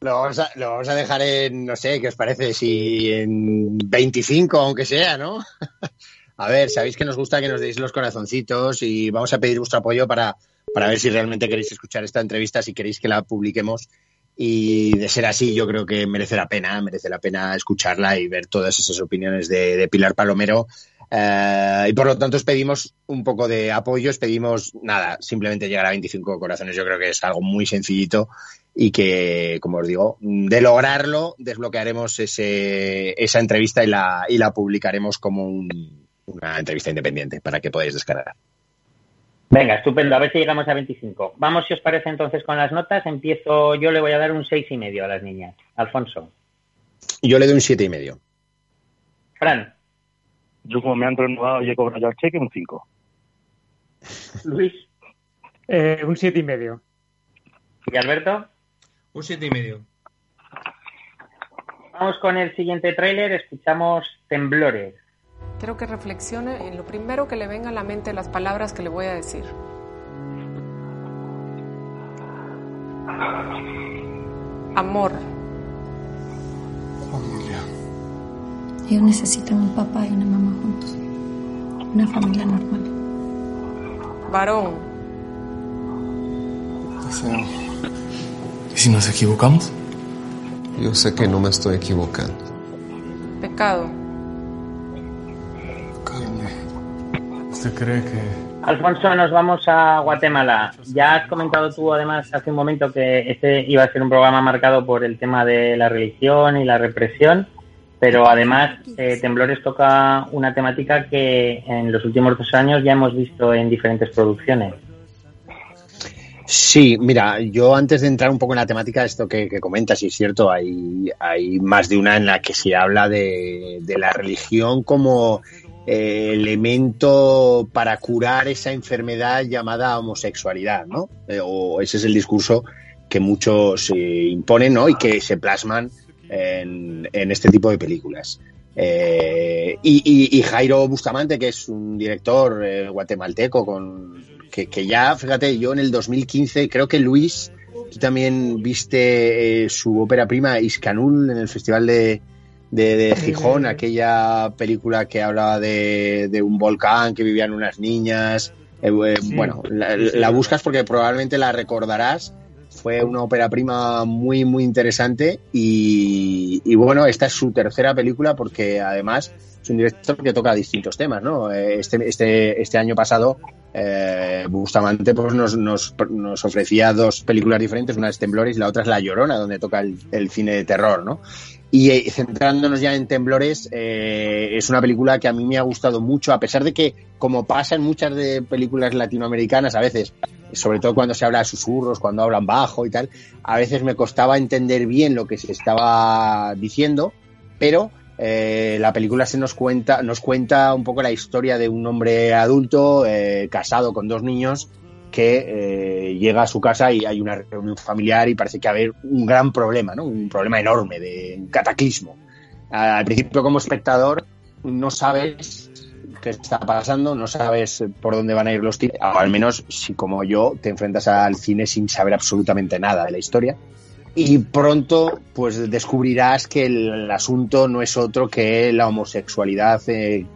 Lo vamos, a, lo vamos a dejar en, no sé, ¿qué os parece? Si en 25, aunque sea, ¿no? A ver, sabéis que nos gusta que nos deis los corazoncitos y vamos a pedir vuestro apoyo para, para ver si realmente queréis escuchar esta entrevista, si queréis que la publiquemos. Y de ser así, yo creo que merece la pena, merece la pena escucharla y ver todas esas opiniones de, Pilar Palomero. Eh, y por lo tanto os pedimos un poco de apoyo, os pedimos nada, simplemente llegar a 25 corazones. Yo creo que es algo muy sencillito y que, como os digo, de lograrlo, desbloquearemos ese, esa entrevista y la, y la publicaremos como un, una entrevista independiente para que podáis descargar. Venga, estupendo. A ver si llegamos a 25. Vamos, si os parece, entonces con las notas. Empiezo, yo le voy a dar un seis y medio a las niñas. Alfonso. Yo le doy un siete y medio. Fran. Yo como me han renovado y he cobrado el cheque, un 5. Luis. Eh, un siete y medio. ¿Y Alberto? Un siete y medio. Vamos con el siguiente tráiler. Escuchamos Temblores. Quiero que reflexione en lo primero que le venga a la mente las palabras que le voy a decir. Amor. Familia. Ellos necesitan un papá y una mamá juntos. Una familia normal. Varón. Deseo. ¿Y si nos equivocamos? Yo sé que no me estoy equivocando. Pecado. Cree que...? Alfonso, nos vamos a Guatemala. Ya has comentado tú, además, hace un momento que este iba a ser un programa marcado por el tema de la religión y la represión, pero además eh, Temblores toca una temática que en los últimos dos años ya hemos visto en diferentes producciones. Sí, mira, yo antes de entrar un poco en la temática de esto que, comentas, y es cierto, hay, hay más de una en la que se habla de, de la religión como eh, elemento para curar esa enfermedad llamada homosexualidad, ¿no? Eh, o ese es el discurso que muchos imponen ¿no? y que se plasman en, este tipo de películas. Eh, y, Jairo Bustamante, que es un director guatemalteco, con que, ya, fíjate, yo en el 2015, creo que Luis, tú también viste su ópera prima Iscanul en el Festival de, de, Gijón, aquella película que hablaba de, un volcán, que vivían unas niñas. bueno, la, buscas porque probablemente la recordarás fue una ópera prima muy, muy interesante y, bueno, esta es su tercera película porque además es un director que toca distintos temas, ¿no? Este, este, este año pasado eh, Bustamante pues nos, nos, nos, ofrecía dos películas diferentes, una es Temblores y la otra es La Llorona, donde toca el, el cine de terror, ¿no? Y eh, centrándonos ya en Temblores, eh, es una película que a mí me ha gustado mucho, a pesar de que, como pasa en muchas de películas latinoamericanas, a veces sobre todo cuando se habla de susurros, cuando hablan bajo y tal, a veces me costaba entender bien lo que se estaba diciendo, pero eh, la película se nos cuenta, nos cuenta un poco la historia de un hombre adulto eh, casado con dos niños que eh, llega a su casa y hay una reunión familiar y parece que va a haber un gran problema, ¿no? Un problema enorme, de un cataclismo. Al principio como espectador no sabes qué está pasando, no sabes por dónde van a ir los tiros, o al menos si como yo te enfrentas al cine sin saber absolutamente nada de la historia. Y pronto pues descubrirás que el, asunto no es otro que la homosexualidad eh,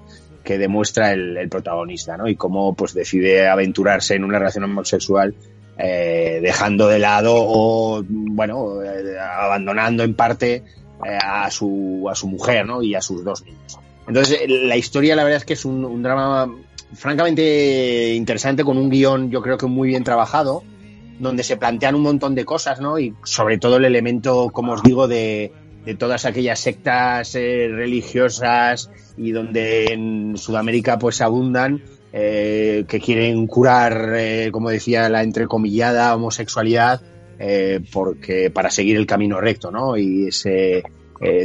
que demuestra el, protagonista, ¿no? Y cómo pues decide aventurarse en una relación homosexual eh, dejando de lado o, bueno, eh, abandonando en parte a, su, a su mujer, ¿no? Y a sus dos niños. Entonces, la historia, la verdad es que es un, drama francamente interesante, con un guion, yo creo que muy bien trabajado, donde se plantean un montón de cosas, ¿no? Y sobre todo el elemento, como os digo, de, todas aquellas sectas eh, religiosas y donde en Sudamérica pues abundan, eh, que quieren curar, eh, como decía, la entrecomillada homosexualidad, porque para seguir el camino recto, ¿no? Y ese,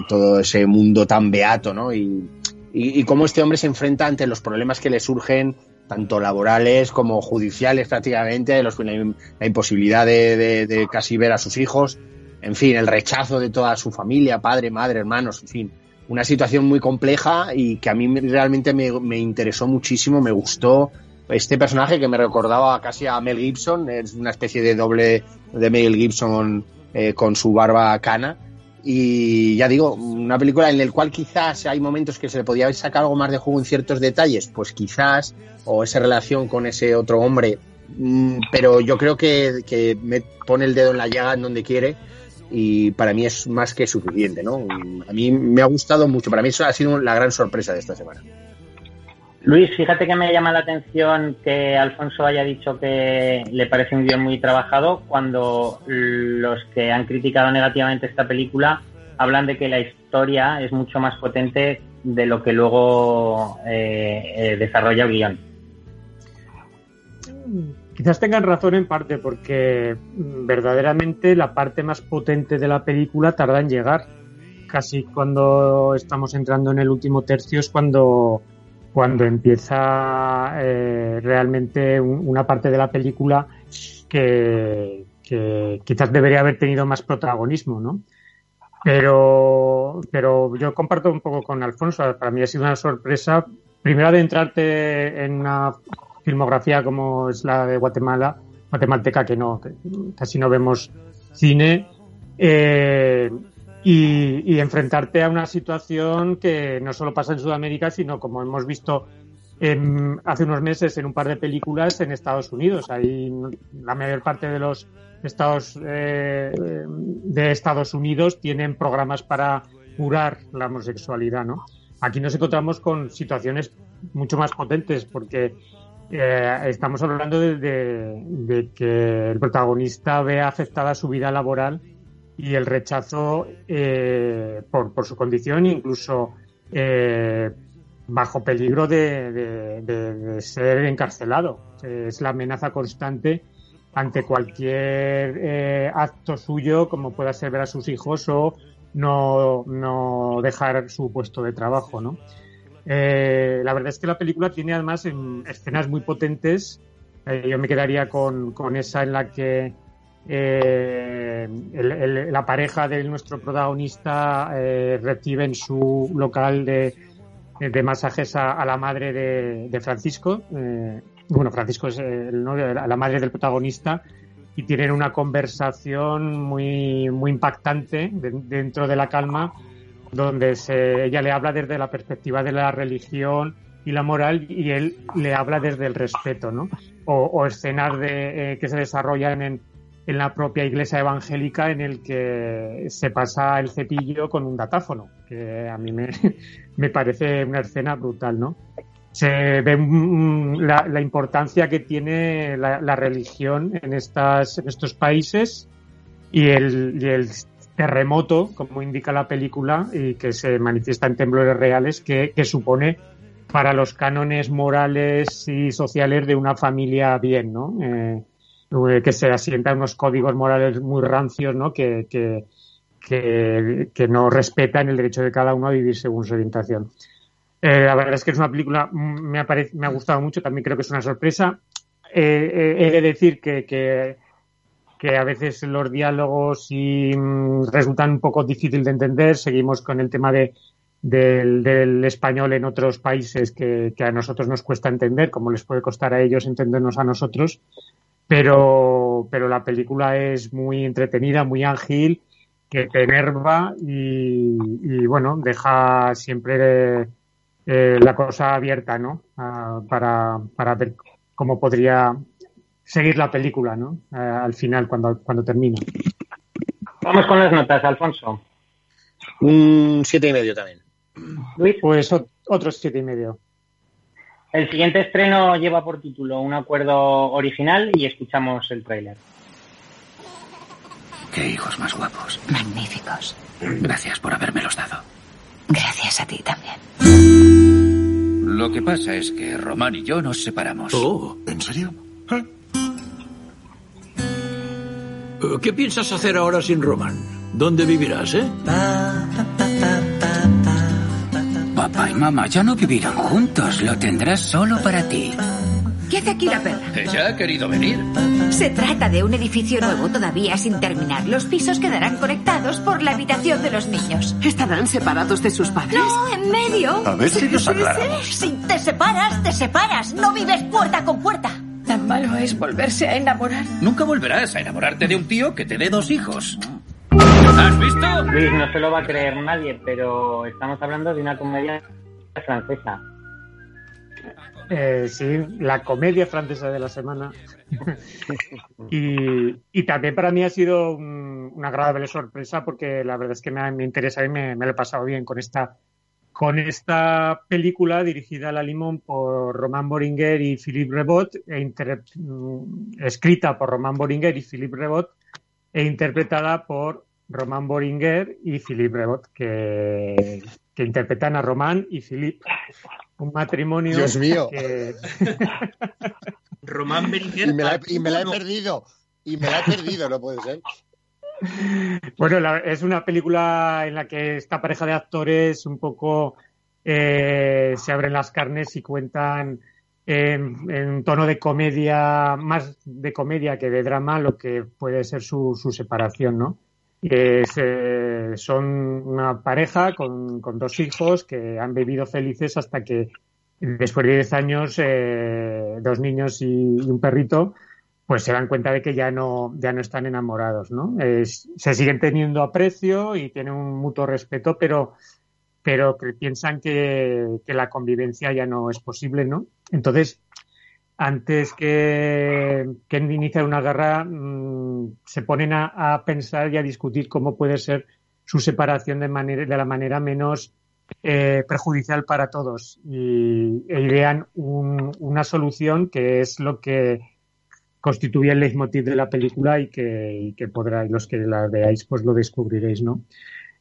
todo ese mundo tan beato, ¿no? Y, y, cómo este hombre se enfrenta ante los problemas que le surgen tanto laborales como judiciales prácticamente, los, la, la imposibilidad de, casi ver a sus hijos, en fin, el rechazo de toda su familia, padre, madre, hermanos, en fin, una situación muy compleja y que a mí realmente me, interesó muchísimo, me gustó este personaje que me recordaba casi a Mel Gibson, es una especie de doble de Mel Gibson eh, con su barba cana. Y ya digo, una película en la cual quizás hay momentos que se le podía sacar algo más de juego en ciertos detalles, pues quizás, o esa relación con ese otro hombre, mm, pero yo creo que, me pone el dedo en la llaga en donde quiere y para mí es más que suficiente, ¿no? A mí me ha gustado mucho, para mí eso ha sido la gran sorpresa de esta semana. Luis, fíjate que me llama la atención que Alfonso haya dicho que le parece un guion muy trabajado cuando los que han criticado negativamente esta película hablan de que la historia es mucho más potente de lo que luego eh, eh, desarrolla el guion. Quizás tengan razón en parte porque mm, verdaderamente la parte más potente de la película tarda en llegar. Casi cuando estamos entrando en el último tercio es cuando cuando empieza eh, realmente una parte de la película que, quizás debería haber tenido más protagonismo, ¿no? Pero, pero yo comparto un poco con Alfonso, para mí ha sido una sorpresa, primero de entrarte en una filmografía como es la de Guatemala, guatemalteca, que no, casi no vemos cine, eh, y, enfrentarte a una situación que no solo pasa en Sudamérica, sino como hemos visto hace unos meses en un par de películas en Estados Unidos. Ahí la mayor parte de los estados eh, de Estados Unidos tienen programas para curar la homosexualidad, ¿no? Aquí nos encontramos con situaciones mucho más potentes porque eh, estamos hablando de, que el protagonista vea afectada su vida laboral y el rechazo eh, por, por, su condición, incluso eh, bajo peligro de, ser encarcelado. Es la amenaza constante ante cualquier eh, acto suyo, como pueda ser ver a sus hijos o no, no dejar su puesto de trabajo. ¿no? La verdad es que la película tiene además escenas muy potentes. yo me quedaría con, esa en la que eh, la pareja de nuestro protagonista eh, recibe en su local de, masajes a, la madre de, Francisco. Eh, bueno, Francisco es el novio, la madre del protagonista y tienen una conversación muy, muy impactante dentro de la calma donde se, ella le habla desde la perspectiva de la religión y la moral y él le habla desde el respeto, ¿no? O, escenas de, eh, que se desarrollan en, en la propia iglesia evangélica en el que se pasa el cepillo con un datáfono, que a mí me, me parece una escena brutal, ¿no? Se ve la, la, importancia que tiene la, la religión en, estas, en estos países y el, y el terremoto, como indica la película, y que se manifiesta en temblores reales, que, supone para los cánones morales y sociales de una familia bien, ¿no? Eh, que se asientan unos códigos morales muy rancios, ¿no? Que, que, que, no respetan el derecho de cada uno a vivir según su orientación. Eh, la verdad es que es una película, mm, me me ha gustado mucho, también creo que es una sorpresa. Eh, he de decir que, que que a veces los diálogos y, mm, resultan un poco difícil de entender. Seguimos con el tema de, del, español en otros países que, a nosotros nos cuesta entender, como les puede costar a ellos entendernos a nosotros. Pero, pero la película es muy entretenida, muy ágil, que te enerva y, bueno, deja siempre eh, la cosa abierta, ¿no? Ah, para, para ver cómo podría seguir la película, ¿no? Eh, al final, cuando, cuando termina. Vamos con las notas, Alfonso. Un siete y medio también. Luis. Pues otro siete y medio. El siguiente estreno lleva por título Un acuerdo original y escuchamos el tráiler. Qué hijos más guapos. Magníficos. Gracias por habérmelos dado. Gracias a ti también. Lo que pasa es que Román y yo nos separamos. Oh, ¿en serio? ¿Eh? ¿Qué piensas hacer ahora sin Roman? ¿Dónde vivirás, eh? Papá y mamá ya no vivirán juntos. Lo tendrás solo para ti. ¿Qué hace aquí la perra? Ella ha querido venir. Se trata de un edificio nuevo todavía sin terminar. Los pisos quedarán conectados por la habitación de los niños. ¿Estarán separados de sus padres? No, en medio. A ver si nos aclaramos. Si te separas, te separas. No vives puerta con puerta. Malo es volverse a enamorar. Nunca volverás a enamorarte de un tío que te dé dos hijos. ¿Has visto? Luis, no se lo va a creer nadie, pero estamos hablando de una comedia francesa. Eh, sí, la comedia francesa de la semana. y, también para mí ha sido una agradable sorpresa porque la verdad es que me, me interesa y me, me, lo he pasado bien con esta con esta película dirigida a la Limón por Román Boringer y Philippe Rebot, e mm, escrita por Román Boringer y Philippe Rebot, e interpretada por Román Boringer y Philippe Rebot, que, interpretan a Román y Philippe. Un matrimonio. Dios mío. Román Boringer. Y me la he perdido. Y me la he perdido, no puede ser. Bueno, es una película en la que esta pareja de actores un poco eh, se abren las carnes y cuentan en, un tono de comedia, más de comedia que de drama, lo que puede ser su, separación, ¿no? Eh, son una pareja con, dos hijos que han vivido felices hasta que después de 10 años, eh, dos niños y un perrito, pues se dan cuenta de que ya no, ya no están enamorados, ¿no? se siguen teniendo aprecio y tienen un mutuo respeto, pero, pero que piensan que, la convivencia ya no es posible, ¿no? Entonces, antes que, que iniciar una guerra, mm, se ponen a, pensar y a discutir cómo puede ser su separación de, manera, de la manera menos eh, perjudicial para todos y e idean una solución que es lo que constituye el leitmotiv de la película y que, y podrá, los que la veáis, pues lo descubriréis, ¿no?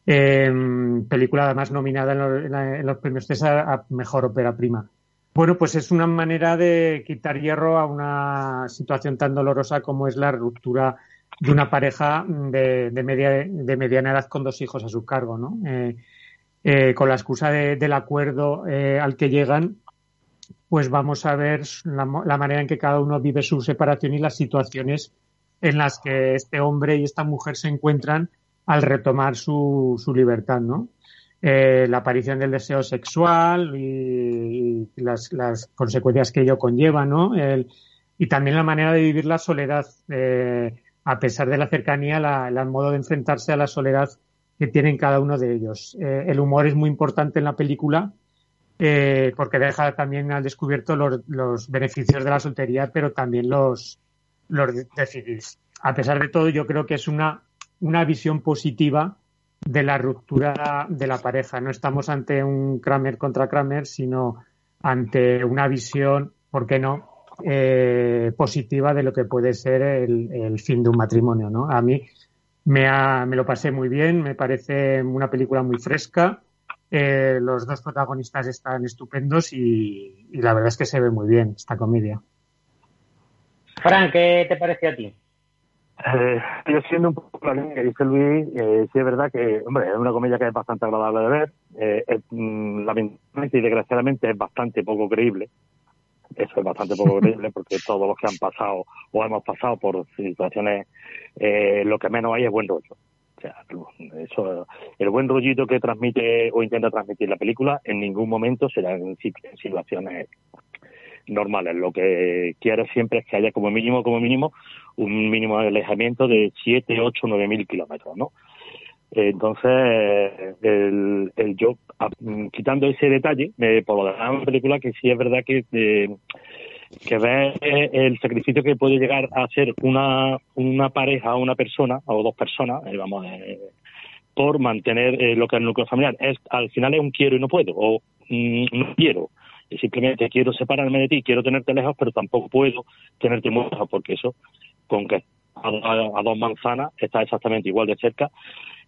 Em, película además nominada en, los premios César a Mejor Ópera Prima. Bueno, pues es una manera de quitar hierro a una situación tan dolorosa como es la ruptura de una pareja de, media, de mediana edad con dos hijos a su cargo, ¿no? Eh, eh, con la excusa del acuerdo eh, al que llegan, pues vamos a ver la, manera en que cada uno vive su separación y las situaciones en las que este hombre y esta mujer se encuentran al retomar su, su libertad, ¿no? Eh, la aparición del deseo sexual y, las, las, consecuencias que ello conlleva, ¿no? Y también la manera de vivir la soledad, eh, a pesar de la cercanía, la, el modo de enfrentarse a la soledad que tienen cada uno de ellos. Eh, el humor es muy importante en la película eh, porque deja también al descubierto los, beneficios de la soltería, pero también los, los. A pesar de todo, yo creo que es una, una visión positiva de la ruptura de la pareja. No estamos ante un Kramer contra Kramer, sino ante una visión, ¿por qué no?, eh, positiva de lo que puede ser el, el, fin de un matrimonio, ¿no? A mí me, ha, me lo pasé muy bien, me parece una película muy fresca. Eh, los dos protagonistas están estupendos y, y, la verdad es que se ve muy bien esta comedia. Fran, ¿qué te pareció a ti? Eh, yo siendo un poco la línea que dice Luis, eh, sí es verdad que, hombre, es una comedia que es bastante agradable de ver. Eh, es, mm, lamentablemente y desgraciadamente es bastante poco creíble eso es bastante poco creíble porque todos los que han pasado o hemos pasado por situaciones, eh, lo que menos hay es buen rollo. O sea, eso, el buen rollito que transmite o intenta transmitir la película en ningún momento será en situaciones normales. Lo que quiere siempre es que haya como mínimo, como mínimo, un mínimo alejamiento de 7, 8, 9 mil kilómetros, ¿no? Entonces, el, el yo, quitando ese detalle, me, por lo demás, una película que sí es verdad que, eh, que ve el sacrificio que puede llegar a ser una, una pareja, una persona, o dos personas, eh, vamos, eh, por mantener eh, lo que es el núcleo familiar. Es, al final es un quiero y no puedo, o mm, no quiero. Simplemente quiero separarme de ti, quiero tenerte lejos, pero tampoco puedo tenerte muy lejos, porque eso, con que a, a, a dos manzanas está exactamente igual de cerca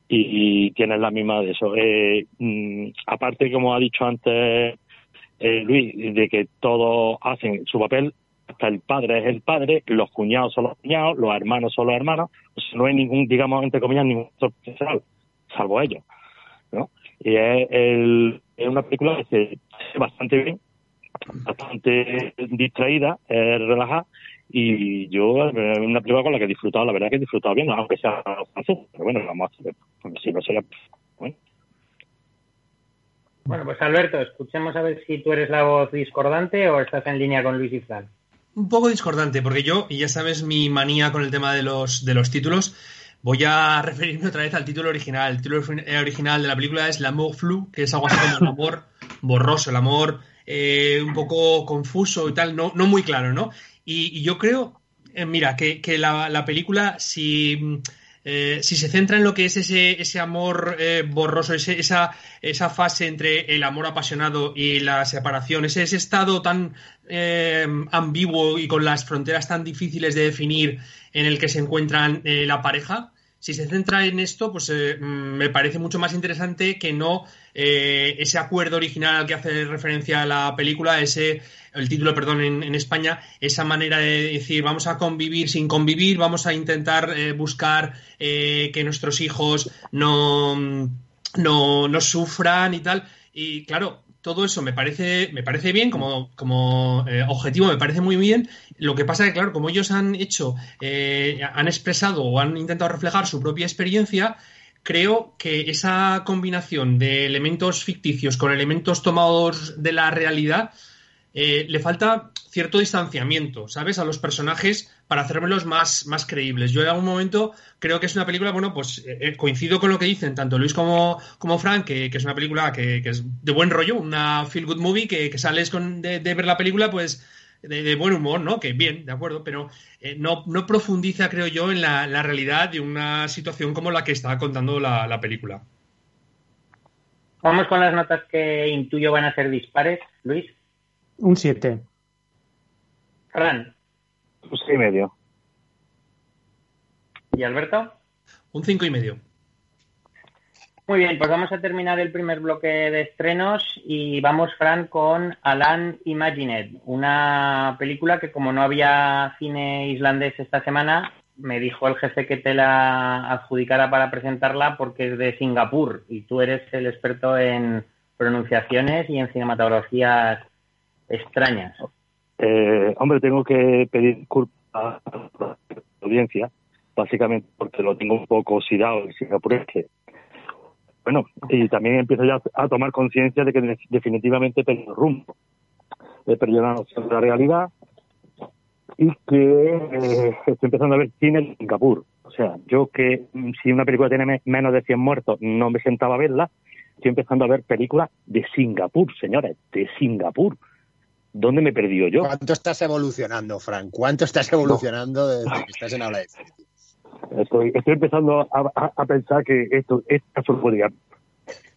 y, y tienes la misma de eso. Eh, mm, aparte, como ha dicho antes eh, Luis, de que todos hacen su papel, hasta el padre es el padre, los cuñados son los cuñados, los hermanos son los hermanos, no hay ningún, digamos, entre comillas, ningún profesional, salvo ellos. ¿no? Y es, el, es una película que se hace bastante bien, bastante distraída, relajada, y yo es una película con la que he disfrutado, la verdad que he disfrutado bien, aunque sea fácil, pero bueno, vamos a si no sería bueno. Bueno, pues Alberto, escuchemos a ver si tú eres la voz discordante o estás en línea con Luis y Fran. Un poco discordante, porque yo, y ya sabes mi manía con el tema de los, de los títulos, voy a referirme otra vez al título original. El título original de la película es L'amour flou, que es algo así como el amor borroso, el amor eh, un poco confuso y tal, no, no muy claro, ¿no? Y, y yo creo, eh, mira, que, que la, la, película, si, eh, si se centra en lo que es ese, ese amor eh, borroso, ese, esa, esa fase entre el amor apasionado y la separación, ese, ese estado tan eh, ambiguo y con las fronteras tan difíciles de definir en el que se encuentran la pareja, si se centra en esto, pues eh, me parece mucho más interesante que no eh, ese acuerdo original al que hace referencia la película, ese, el título, perdón, en, en, España, esa manera de decir vamos a convivir sin convivir, vamos a intentar eh, buscar eh, que nuestros hijos no, no, no sufran y tal. Y claro, todo eso me parece, me parece bien, como, como eh, objetivo me parece muy bien. Lo que pasa es que, claro, como ellos han hecho, eh, han expresado o han intentado reflejar su propia experiencia, creo que esa combinación de elementos ficticios con elementos tomados de la realidad eh, le falta cierto distanciamiento, ¿sabes? A los personajes para hacérmelos más, más creíbles. Yo en algún momento creo que es una película, bueno, pues eh, coincido con lo que dicen tanto Luis como, como Frank, que, es una película que, es de buen rollo, una feel good movie, que, sales con, de, ver la película, pues de, buen humor, ¿no? Que bien, de acuerdo, pero eh, no, no, profundiza, creo yo, en la, la, realidad de una situación como la que está contando la, la película. Vamos con las notas que intuyo van a ser dispares, Luis. Un 7. Fran. Un 6 y medio. ¿Y Alberto? Un 5 y medio. Muy bien, pues vamos a terminar el primer bloque de estrenos y vamos, Fran, con Alan Imagined, una película que como no había cine islandés esta semana, me dijo el jefe que te la adjudicara para presentarla porque es de Singapur y tú eres el experto en pronunciaciones y en cinematografías extrañas. Eh, hombre, tengo que pedir disculpas a la audiencia básicamente porque lo tengo un poco oxidado el que Bueno, y también empiezo ya a tomar conciencia de que definitivamente he perdido rumbo. He perdido la noción de la realidad y que eh, estoy empezando a ver cine en Singapur. O sea, yo que mm, si una película tiene menos de 100 muertos no me sentaba a verla, estoy empezando a ver películas de Singapur, señores, de Singapur. ¿Dónde me perdido yo? ¿Cuánto estás evolucionando, Frank? ¿Cuánto estás evolucionando desde que estás en habla de Estoy, estoy empezando a, pensar que esto, esto podría.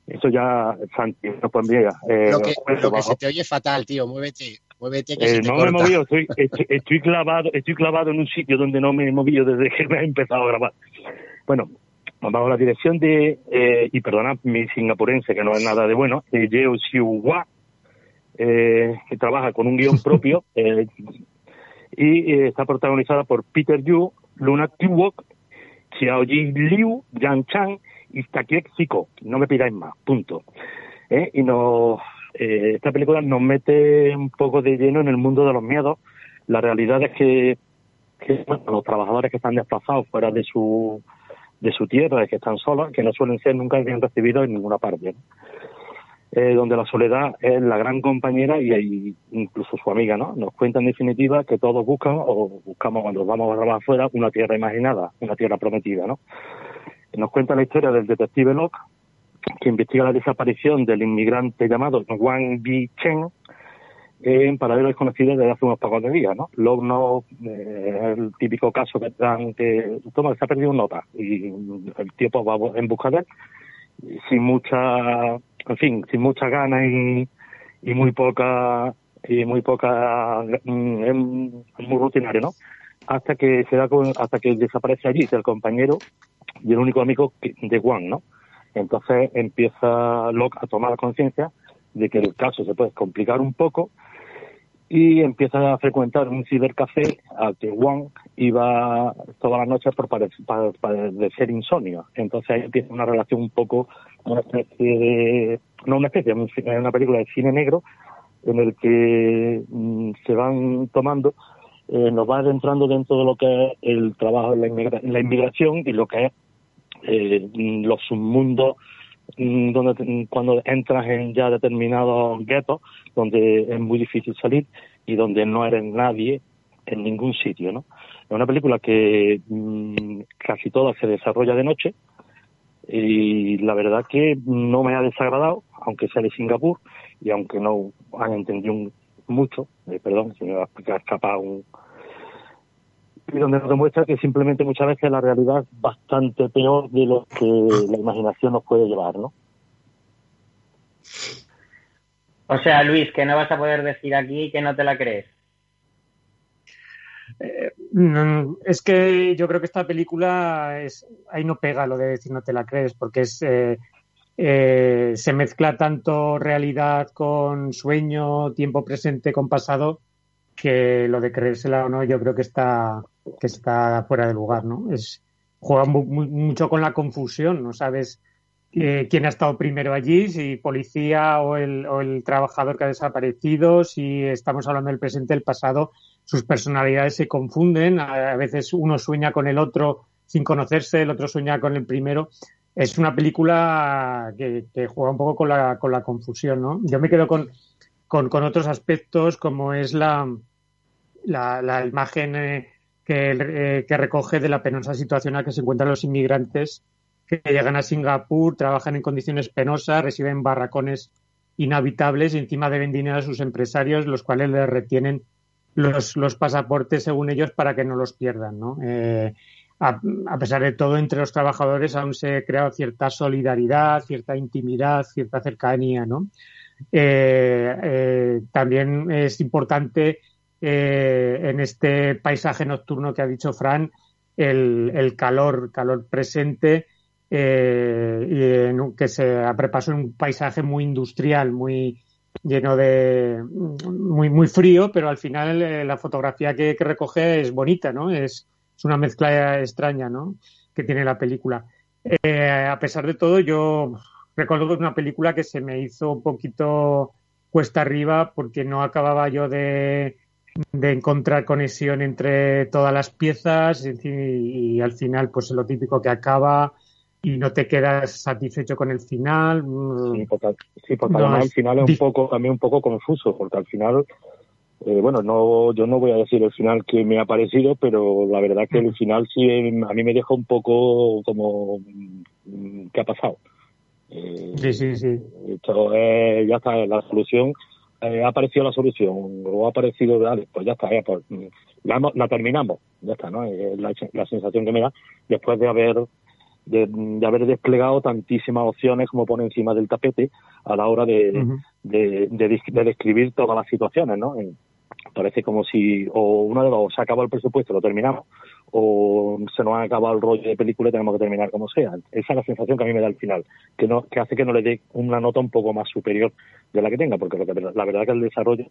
Eso ya, Santi, no pues eh, lo que, lo que se te oye fatal, tío. Muévete, muévete que eh, se te No me he movido, estoy, estoy, clavado, estoy clavado en un sitio donde no me he movido desde que me he empezado a grabar. Bueno, bajo la dirección de, eh, y perdona mi singapurense, que no es nada de bueno, de Yeo Siu eh, que trabaja con un guion propio eh, y eh, está protagonizada por Peter Yu, Luna Tiwok, Xiaoji Liu, Yang Chang y Takiek Siko. No me pidáis más, punto. ¿Eh? Y nos, esta película nos mete un poco de lleno en el mundo de los miedos. La realidad es que, los trabajadores que están desplazados fuera de su de su tierra, que están solos, que no suelen ser nunca bien recibidos en ninguna parte. Eh, donde la soledad es la gran compañera y, incluso su amiga, ¿no? Nos cuenta en definitiva que todos buscan, o buscamos cuando vamos a afuera, una tierra imaginada, una tierra prometida, ¿no? Nos cuenta la historia del detective Locke, que investiga la desaparición del inmigrante llamado Wang Bi Chen en paradero desconocido desde hace unos pocos días, ¿no? Locke no eh, el típico caso que dan que, toma, se ha perdido un nota y el tiempo va en busca de él sin mucha en fin, sin muchas ganas y, y muy poca y muy poca mm, es muy rutinario, ¿no? Hasta que se da hasta que desaparece allí el compañero y el único amigo de Juan, ¿no? Entonces empieza Locke a tomar conciencia de que el caso se puede complicar un poco y empieza a frecuentar un cibercafé al que Juan iba todas las noches por padecer insomnio. Entonces ahí empieza una relación un poco una especie de, no una especie, es una película de cine negro en el que mm, se van tomando, eh, nos va adentrando dentro de lo que es el trabajo en la, inmigración y lo que es eh, los submundos donde cuando entras en ya determinados guetos donde es muy difícil salir y donde no eres nadie en ningún sitio, ¿no? Es una película que mm, casi toda se desarrolla de noche, y la verdad que no me ha desagradado, aunque sea de Singapur y aunque no han entendido mucho, eh, perdón, se me va a un... Y donde nos demuestra que simplemente muchas veces la realidad es bastante peor de lo que la imaginación nos puede llevar, ¿no? O sea, Luis, que no vas a poder decir aquí que no te la crees. Eh, es que yo creo que esta película es, ahí no pega lo de decir no te la crees, porque es eh, eh, se mezcla tanto realidad con sueño, tiempo presente con pasado, que lo de creérsela o no, yo creo que está que está fuera de lugar, ¿no? Es juega mucho con la confusión, no sabes quién ha estado primero allí, si policía o el, o el trabajador que ha desaparecido, si estamos hablando del presente, el pasado sus personalidades se confunden, a veces uno sueña con el otro sin conocerse, el otro sueña con el primero. Es una película que, juega un poco con la, con la confusión, ¿no? Yo me quedo con, con, otros aspectos como es la, la, imagen eh, que, eh, que recoge de la penosa situación en la que se encuentran los inmigrantes que llegan a Singapur, trabajan en condiciones penosas, reciben en barracones inhabitables y encima deben dinero a sus empresarios, los cuales les retienen los, pasaportes según ellos para que no los pierdan. Eh, a, pesar de todo, entre los trabajadores aún se ha creado cierta solidaridad, cierta intimidad, cierta cercanía, ¿no? Eh, eh, también es importante en este paisaje nocturno que ha dicho Fran el, el calor, calor presente y en, que se ha en un paisaje muy industrial, muy lleno de muy muy frío, pero al final eh, la fotografía que, recoge es bonita, ¿no? Es, es, una mezcla extraña, ¿no? Que tiene la película. Eh, a pesar de todo, yo recuerdo que una película que se me hizo un poquito cuesta arriba porque no acababa yo de, de encontrar conexión entre todas las piezas y, al final pues lo típico que acaba y no te quedas satisfecho con el final. Sí, porque, sí, porque además el final es un poco también un poco confuso, porque al final eh, bueno, no, yo no voy a decir el final que me ha parecido, pero la verdad que el final sí a mí me deja un poco como mm, ¿qué ha pasado? Eh, sí, sí, sí. Esto ya está, la solución eh, ha aparecido la solución o ha aparecido, dale, pues ya está, ya, pues, mm, la, terminamos, ya está, ¿no? Es la, sensación que me da después de haber de, haber desplegado tantísimas opciones como pone encima del tapete a la hora de, de, describir todas las situaciones, ¿no? parece como si o uno de los se acabado el presupuesto, lo terminamos, o se nos ha acabado el rollo de película y tenemos que terminar como sea. Esa es la sensación que a mí me da al final, que no que hace que no le dé una nota un poco más superior de la que tenga, porque la verdad que el desarrollo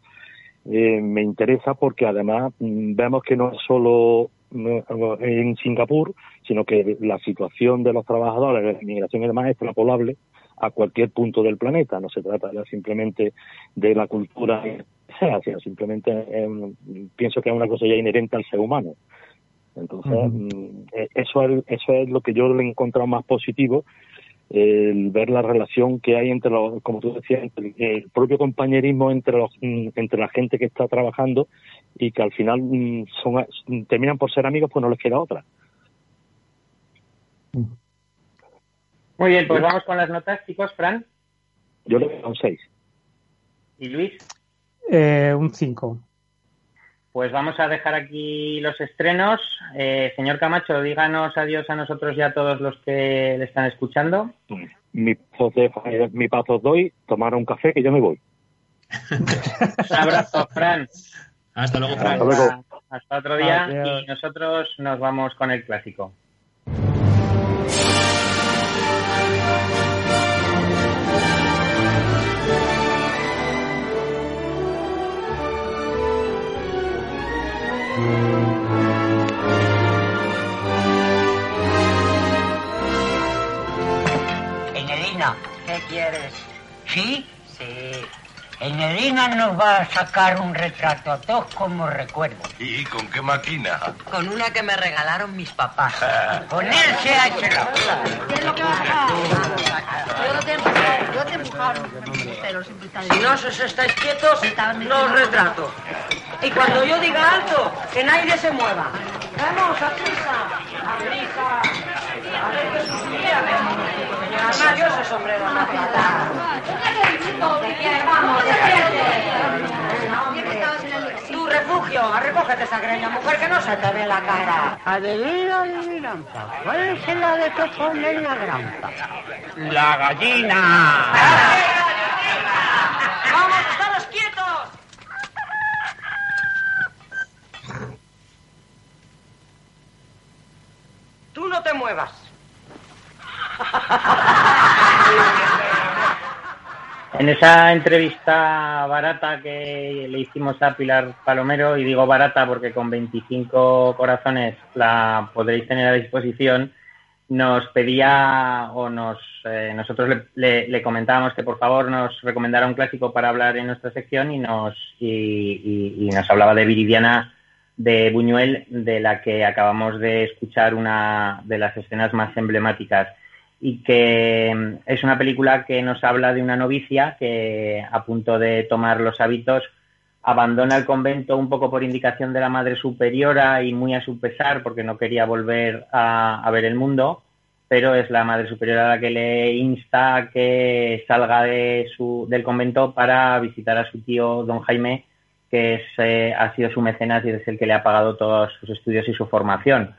eh, me interesa porque además mm, vemos que no es solo en Singapur, sino que la situación de los trabajadores, la inmigración y demás es extrapolable a cualquier punto del planeta. No se trata simplemente de la cultura simplemente pienso que es una cosa ya inherente al ser humano. Entonces, mm, e, eso, es, eso es lo que yo le he encontrado más positivo, el ver la relación que hay entre los, como tú decías, el propio compañerismo entre los, mm, entre la gente que está trabajando y que al final mm, son, terminan por ser amigos, pues no les queda otra. Muy bien, pues vamos con las notas, chicos. Fran. Yo le doy un 6. ¿Y Luis? Eh, un 5. Pues vamos a dejar aquí los estrenos. Eh, señor Camacho, díganos adiós a nosotros y a todos los que le están escuchando. Mi paso, mi paso doy, tomar un café que yo me voy. un abrazo, Fran. Hasta luego, Fran. Hasta, luego. Hasta otro día y nosotros nos vamos con el clásico. Enelina, ¿qué quieres? ¿Sí? Sí. Enelina nos va a sacar un retrato a todos como recuerdo. ¿Y con qué máquina? Con una que me regalaron mis papás. Con él se ha hecho ¿Qué es lo que va a hacer? Yo te empujaron, yo te empujaron. Pero Si no os estáis quietos, no os retrato. Y cuando yo diga alto, que nadie se mueva. Vamos, a prisa, a prisa. A ver que subiera. Sombrero Tu refugio, recógete esa greña, mujer, que no se te ve la cara. Adivina, adivinanza. ¿Cuál es la de que pone la granja? La gallina. ¡Vamos, estaros quietos! Tú no te muevas. En esa entrevista barata que le hicimos a Pilar Palomero, y digo barata porque con 25 corazones la podréis tener a disposición, nos pedía o nos eh, nosotros le, comentábamos que por favor nos recomendara un clásico para hablar en nuestra sección y nos y nos hablaba de Viridiana de Buñuel, de la que acabamos de escuchar una de las escenas más emblemáticas y que mm, es una película que nos habla de una novicia que a punto de tomar los hábitos abandona el convento un poco por indicación de la madre superiora y muy a su pesar porque no quería volver a, ver el mundo, pero es la madre superiora la que le insta a que salga de su, del convento para visitar a su tío don Jaime, que es, eh, ha sido su mecenas y es el que le ha pagado todos sus estudios y su formación.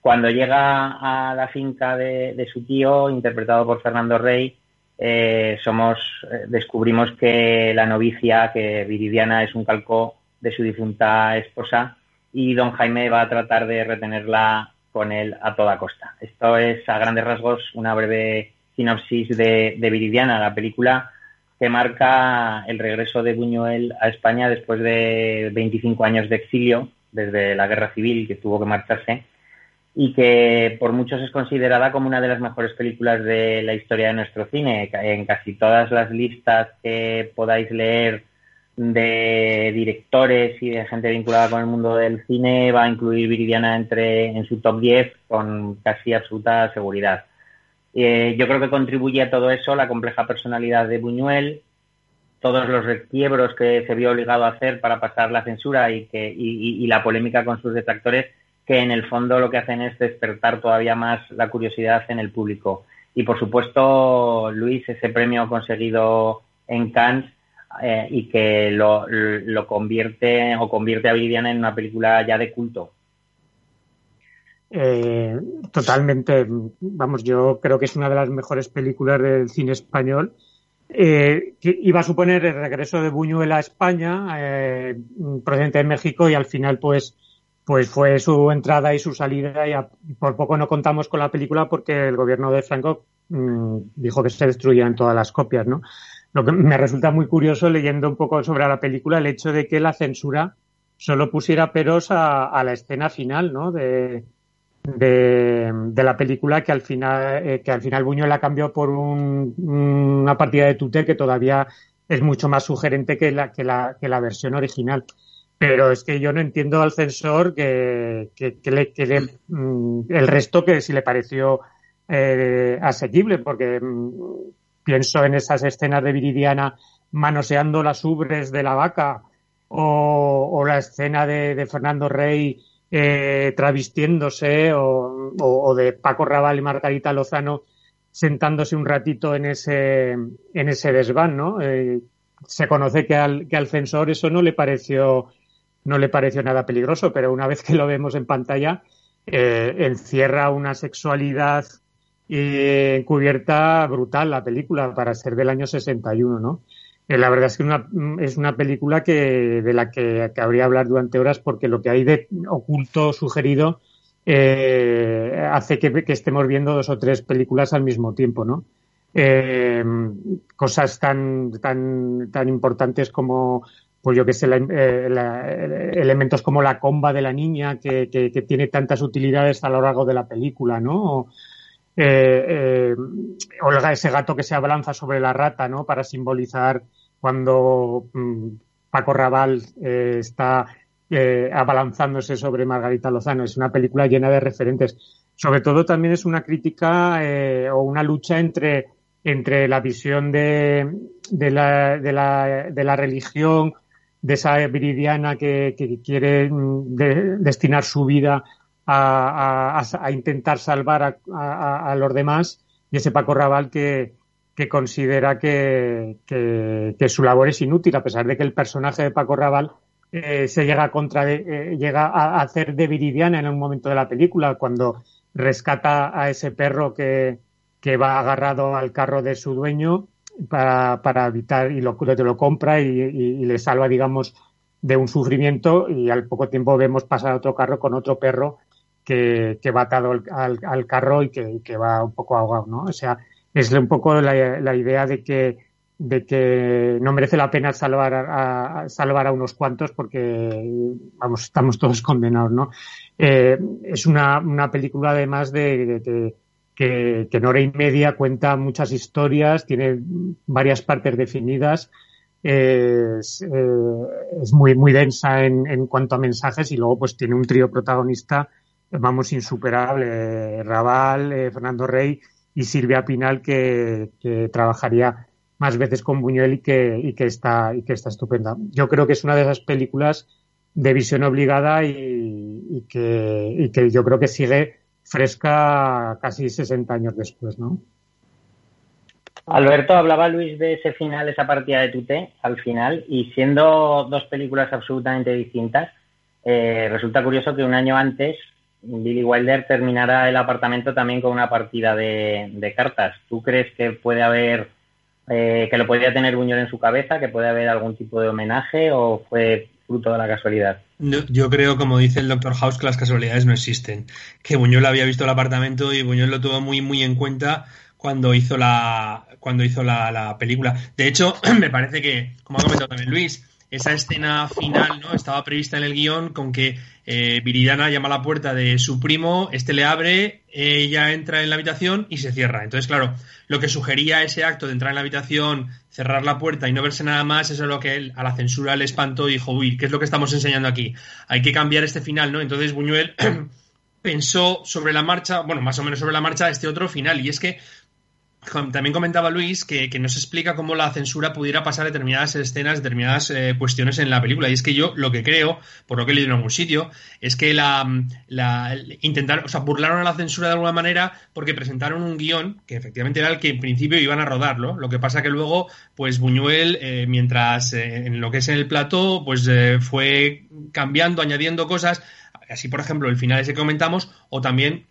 Cuando llega a la finca de, su tío, interpretado por Fernando Rey, eh, somos, eh, descubrimos que la novicia, que Viridiana es un calco de su difunta esposa y don Jaime va a tratar de retenerla con él a toda costa. Esto es, a grandes rasgos, una breve sinopsis de, de Viridiana, la película que marca el regreso de Buñuel a España después de 25 años de exilio, desde la guerra civil que tuvo que marcharse y que por muchos es considerada como una de las mejores películas de la historia de nuestro cine. En casi todas las listas que podáis leer de directores y de gente vinculada con el mundo del cine va a incluir Viridiana entre en su top 10 con casi absoluta seguridad. Eh, yo creo que contribuye a todo eso la compleja personalidad de Buñuel, todos los requiebros que se vio obligado a hacer para pasar la censura y, que, y, la polémica con sus detractores, que en el fondo lo que hacen es despertar todavía más la curiosidad en el público. Y por supuesto, Luis, ese premio conseguido en Cannes eh, y que lo, convierte o convierte a Viridiana en una película ya de culto. Eh, totalmente, vamos, yo creo que es una de las mejores películas del cine español. Eh, que iba a suponer el regreso de Buñuel a España, eh, procedente de México, y al final, pues, pues fue su entrada y su salida, y por poco no contamos con la película porque el gobierno de Franco mm, dijo que se destruían todas las copias, ¿no? Lo que me resulta muy curioso leyendo un poco sobre la película el hecho de que la censura solo pusiera peros a, la escena final, ¿no? De, de, la película que al final eh, que al final Buñuel la cambió por una partida de Tute que todavía es mucho más sugerente que la, que la, que la versión original. Pero es que yo no entiendo al censor que, que, le, que mm, el resto que si le pareció eh, asequible, porque mm, pienso en esas escenas de Viridiana manoseando las ubres de la vaca o, la escena de Fernando Rey eh, travestiéndose o, de Paco Raval y Margarita Lozano sentándose un ratito en ese, en ese desván, ¿no? Eh, se conoce que al, que al censor eso no le pareció no le pareció nada peligroso, pero una vez que lo vemos en pantalla, eh, encierra una sexualidad encubierta brutal la película para ser del año 61, ¿no? Eh, la verdad es que una, es una película que, de la que cabría hablar durante horas porque lo que hay de oculto, sugerido, eh, hace que, estemos viendo dos o tres películas al mismo tiempo, ¿no? Eh, cosas tan, tan, tan importantes como, pues yo que sé, elementos como la comba de la niña que, que, tiene tantas utilidades a lo largo de la película, ¿no? eh, eh, ese gato que se abalanza sobre la rata, ¿no? Para simbolizar cuando mm, Paco Raval eh, está eh, abalanzándose sobre Margarita Lozano. Es una película llena de referentes. Sobre todo también es una crítica eh, o una lucha entre, entre la visión de, de, la, de, la, de la religión, de esa viridiana que, que quiere mm, destinar su vida a, a, intentar salvar a, los demás y ese Paco Raval que, que considera que, que, su labor es inútil, a pesar de que el personaje de Paco Raval eh, se llega a, contra eh, llega a hacer de Viridiana en un momento de la película, cuando rescata a ese perro que, que va agarrado al carro de su dueño para, para evitar y lo, lo compra y, le salva, digamos, de un sufrimiento y al poco tiempo vemos pasar otro carro con otro perro que, que va atado al, al, carro y que, que, va un poco ahogado, ¿no? O sea, es un poco la, la idea de que, de que no merece la pena salvar a, salvar a unos cuantos porque, vamos, estamos todos condenados, ¿no? Eh, es una, una película además de, que, que en hora y media cuenta muchas historias, tiene varias partes definidas, es, eh, es muy, muy densa en, en cuanto a mensajes y luego pues tiene un trío protagonista vamos, insuperable. Raval, eh, Fernando Rey y Silvia Pinal, que, trabajaría más veces con Buñuel y que, y que, está, y que está estupenda. Yo creo que es una de esas películas de visión obligada y, que, y que yo creo que sigue fresca casi 60 años después, ¿no? Alberto, hablaba Luis de ese final, esa partida de Tute, al final, y siendo dos películas absolutamente distintas, eh, resulta curioso que un año antes Billy Wilder terminará el apartamento también con una partida de, cartas. ¿Tú crees que puede haber, eh, que lo podría tener Buñuel en su cabeza, que puede haber algún tipo de homenaje o fue fruto de la casualidad? Yo creo, como dice el Dr. House, que las casualidades no existen. Que Buñuel había visto el apartamento y Buñuel lo tuvo muy, muy en cuenta cuando hizo la, cuando hizo la película. De hecho, me parece que, como ha comentado también Luis, esa escena final, ¿no? Estaba prevista en el guion con que eh, Viridiana llama a la puerta de su primo, este le abre, ella entra en la habitación y se cierra. Entonces, claro, lo que sugería ese acto de entrar en la habitación, cerrar la puerta y no verse nada más, eso es lo que a la censura le espantó y dijo, uy, ¿qué es lo que estamos enseñando aquí? Hay que cambiar este final, ¿no? Entonces Buñuel pensó sobre la marcha, bueno, más o menos sobre la marcha, este otro final. Y es que también comentaba Luis que, que, nos explica cómo la censura pudiera pasar determinadas escenas, determinadas eh, cuestiones en la película. Y es que yo lo que creo, por lo que he leído en algún sitio, es que la, la intentaron, o sea, burlaron a la censura de alguna manera porque presentaron un guion que efectivamente era el que en principio iban a rodarlo. Lo que pasa que luego, pues Buñuel, eh, mientras eh, en lo que es en el plató, pues fue cambiando, añadiendo cosas. Así, por ejemplo, el final ese que comentamos, o también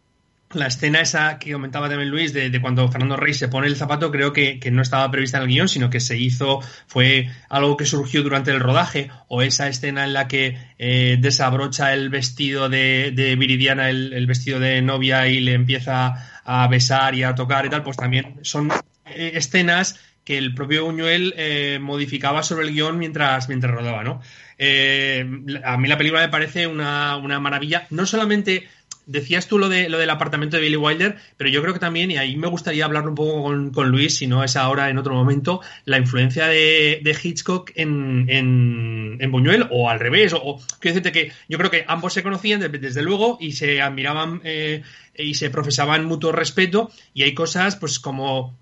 la escena esa que comentaba también Luis de, cuando Fernando Rey se pone el zapato creo que, no estaba prevista en el guion sino que se hizo fue algo que surgió durante el rodaje o esa escena en la que eh, desabrocha el vestido de, Viridiana el, vestido de novia y le empieza a besar y a tocar y tal pues también son eh, escenas que el propio Buñuel eh, modificaba sobre el guion mientras, mientras rodaba, ¿no? a mí la película me parece una, una maravilla, no solamente decías tú lo, de, lo del apartamento de Billy Wilder, pero yo creo que también, y ahí me gustaría hablar un poco con, Luis, si no es ahora en otro momento, la influencia de, Hitchcock en, en, Buñuel o al revés. O, quiero decirte que yo creo que ambos se conocían desde, luego y se admiraban eh, y se profesaban mutuo respeto y hay cosas pues como,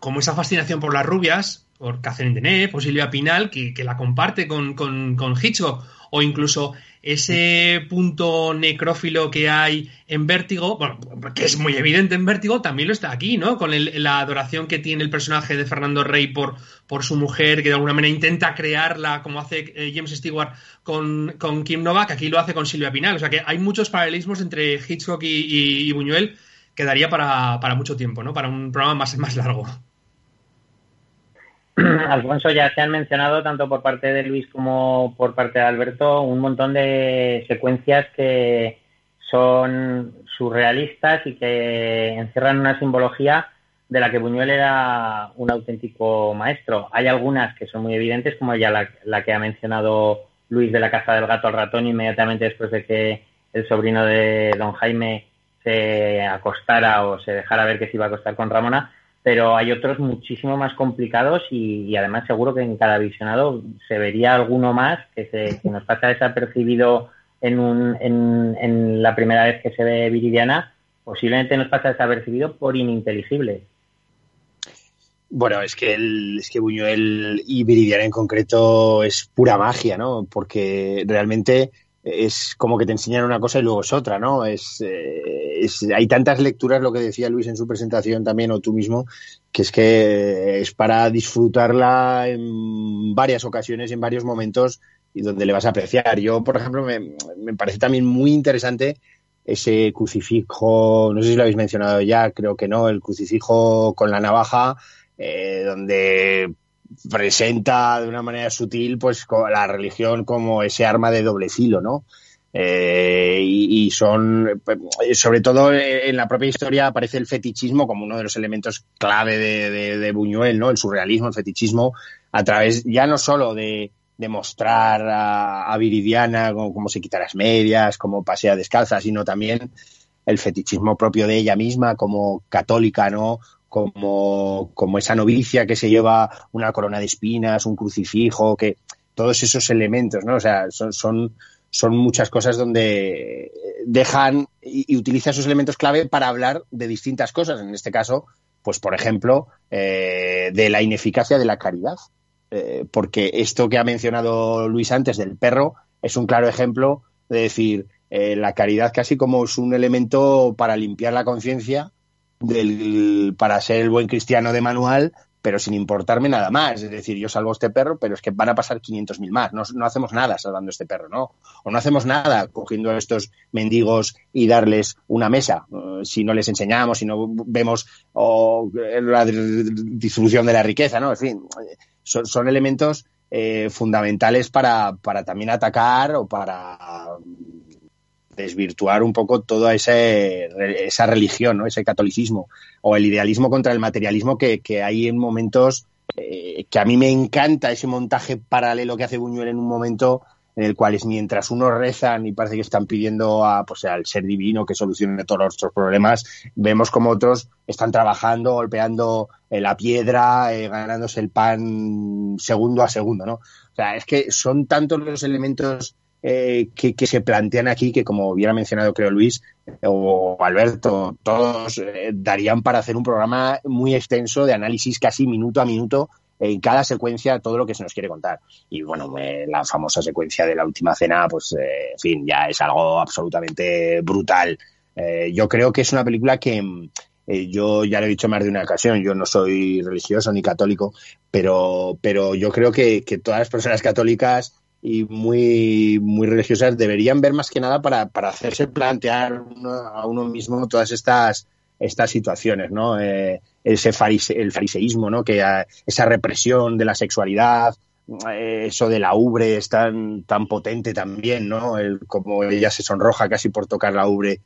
como esa fascinación por las rubias, por Catherine Deneuve, por Silvia Pinal, que, la comparte con, con, con Hitchcock o incluso ese punto necrófilo que hay en Vértigo, bueno, que es muy evidente en Vértigo, también lo está aquí, ¿no? Con la adoración que tiene el personaje de Fernando Rey por, por su mujer, que de alguna manera intenta crearla, como hace eh, James Stewart con, con, Kim Novak, aquí lo hace con Silvia Pinal. O sea que hay muchos paralelismos entre Hitchcock y, Buñuel que daría para, para, mucho tiempo, ¿no? Para un programa más, más largo. Alfonso, ya se han mencionado tanto por parte de Luis como por parte de Alberto un montón de secuencias que son surrealistas y que encierran una simbología de la que Buñuel era un auténtico maestro. Hay algunas que son muy evidentes, como ya la, que ha mencionado Luis de la caza del gato al ratón inmediatamente después de que el sobrino de don Jaime se acostara o se dejara ver que se iba a acostar con Ramona, pero hay otros muchísimo más complicados y, además seguro que en cada visionado se vería alguno más que, se, que nos pasa desapercibido en, un, en, la primera vez que se ve Viridiana, posiblemente nos pasa desapercibido por ininteligible. Bueno, es que, el, es que Buñuel y Viridiana en concreto es pura magia, ¿no? Porque realmente es como que te enseñan una cosa y luego es otra, ¿no? Es, eh, hay tantas lecturas, lo que decía Luis en su presentación también, o tú mismo, que es que es para disfrutarla en varias ocasiones, en varios momentos, y donde le vas a apreciar. Yo, por ejemplo, me, me parece también muy interesante ese crucifijo, no sé si lo habéis mencionado ya, creo que no, el crucifijo con la navaja, eh, donde presenta de una manera sutil pues la religión como ese arma de doble filo, ¿no? Eh, y, son, sobre todo en la propia historia aparece el fetichismo como uno de los elementos clave de, Buñuel, ¿no? El surrealismo, el fetichismo, a través ya no solo de, mostrar a, Viridiana cómo se quita las medias, cómo pasea descalza, sino también el fetichismo propio de ella misma como católica, ¿no? Como, como esa novicia que se lleva una corona de espinas, un crucifijo, que todos esos elementos, ¿no? O sea, son, son, son muchas cosas donde dejan y, utiliza esos elementos clave para hablar de distintas cosas. En este caso, pues por ejemplo, eh, de la ineficacia de la caridad. Eh, porque esto que ha mencionado Luis antes del perro es un claro ejemplo de decir eh, la caridad casi como es un elemento para limpiar la conciencia del, para ser el buen cristiano de manual, pero sin importarme nada más. Es decir, yo salvo este perro, pero es que van a pasar 500.000 más. No, no, hacemos nada salvando este perro, ¿no? O no hacemos nada cogiendo a estos mendigos y darles una mesa. Eh, si no les enseñamos, si no vemos la distribución de la riqueza, ¿no? En fin, son, elementos eh, fundamentales para, para también atacar o para desvirtuar un poco toda esa religión, ¿no? ese catolicismo o el idealismo contra el materialismo que, hay en momentos eh, que a mí me encanta ese montaje paralelo que hace Buñuel en un momento en el cual es mientras unos rezan y parece que están pidiendo a, pues, al ser divino que solucione todos nuestros problemas, vemos como otros están trabajando, golpeando eh, la piedra, eh, ganándose el pan segundo a segundo, ¿no? O sea, es que son tantos los elementos eh, que, se plantean aquí que, como hubiera mencionado, creo, Luis o Alberto, todos darían para hacer un programa muy extenso de análisis casi minuto a minuto en cada secuencia todo lo que se nos quiere contar. Y bueno, la famosa secuencia de la última cena, pues, eh, en fin, ya es algo absolutamente brutal. Eh, yo creo que es una película que eh, yo ya lo he dicho más de una ocasión, yo no soy religioso ni católico, pero, pero yo creo que, todas las personas católicas y muy, muy religiosas deberían ver más que nada para, para hacerse plantear a uno mismo todas estas estas situaciones, ¿no? Eh, ese el fariseísmo, ¿no? Que esa represión de la sexualidad, eh, eso de la ubre es tan, tan potente también, ¿no? El, como ella se sonroja casi por tocar la ubre.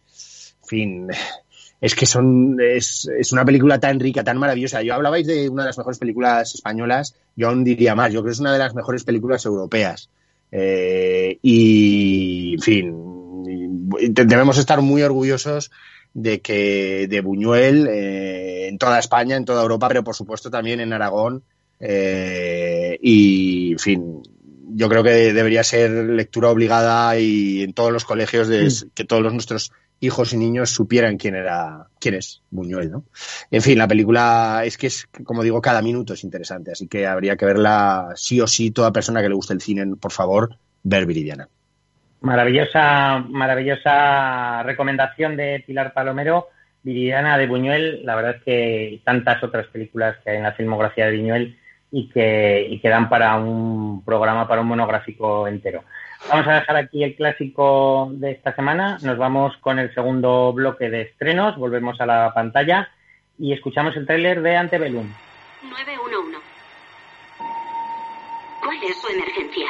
En fin, es que son, es, es, una película tan rica, tan maravillosa. Yo hablabais de una de las mejores películas españolas, yo aún diría más, yo creo que es una de las mejores películas europeas. Eh, y, en fin, debemos estar muy orgullosos de que de Buñuel eh, en toda España, en toda Europa, pero por supuesto también en Aragón. Eh, y, en fin, yo creo que debería ser lectura obligada y en todos los colegios de, que todos los nuestros hijos y niños supieran quién era, quién es Buñuel, ¿no? En fin, la película es que es, como digo, cada minuto es interesante, así que habría que verla sí o sí, toda persona que le guste el cine, por favor, ver Viridiana. Maravillosa, maravillosa recomendación de Pilar Palomero. Viridiana de Buñuel, la verdad es que tantas otras películas que hay en la filmografía de Buñuel y que, y que dan para un programa, para un monográfico entero. Vamos a dejar aquí el clásico de esta semana, nos vamos con el segundo bloque de estrenos, volvemos a la pantalla y escuchamos el tráiler de Antebellum. 911. ¿Cuál es su emergencia?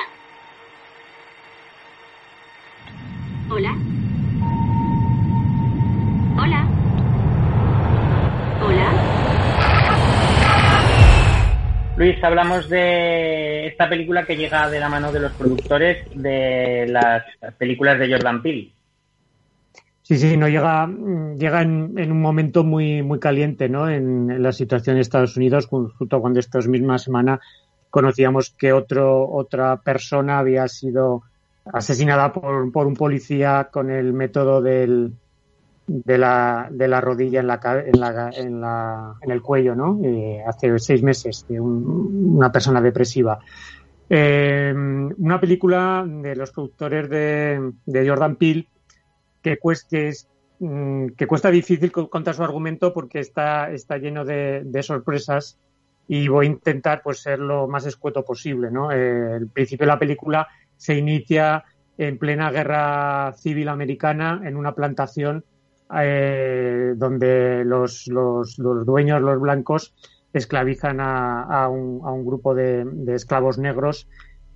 Hola. Hola. Luis, hablamos de esta película que llega de la mano de los productores de las películas de Jordan Peele. Sí, sí, no llega, llega en, un momento muy, muy caliente, ¿no? En, la situación de Estados Unidos, justo cuando esta misma semana conocíamos que otra persona había sido asesinada por, por un policía con el método del, de, la, de la rodilla en, la, en, la, en, la, en el cuello, ¿no? Eh, hace seis meses, de una persona depresiva. Eh, una película de los productores de, de Jordan Peele que, cueste, mm, que cuesta difícil contar su argumento porque está, está lleno de, de sorpresas y voy a intentar pues ser lo más escueto posible, ¿no? Eh, el principio de la película se inicia en plena guerra civil americana en una plantación eh, donde los, los, los, dueños, los blancos, esclavizan a, a, un, a un, grupo de, de esclavos negros,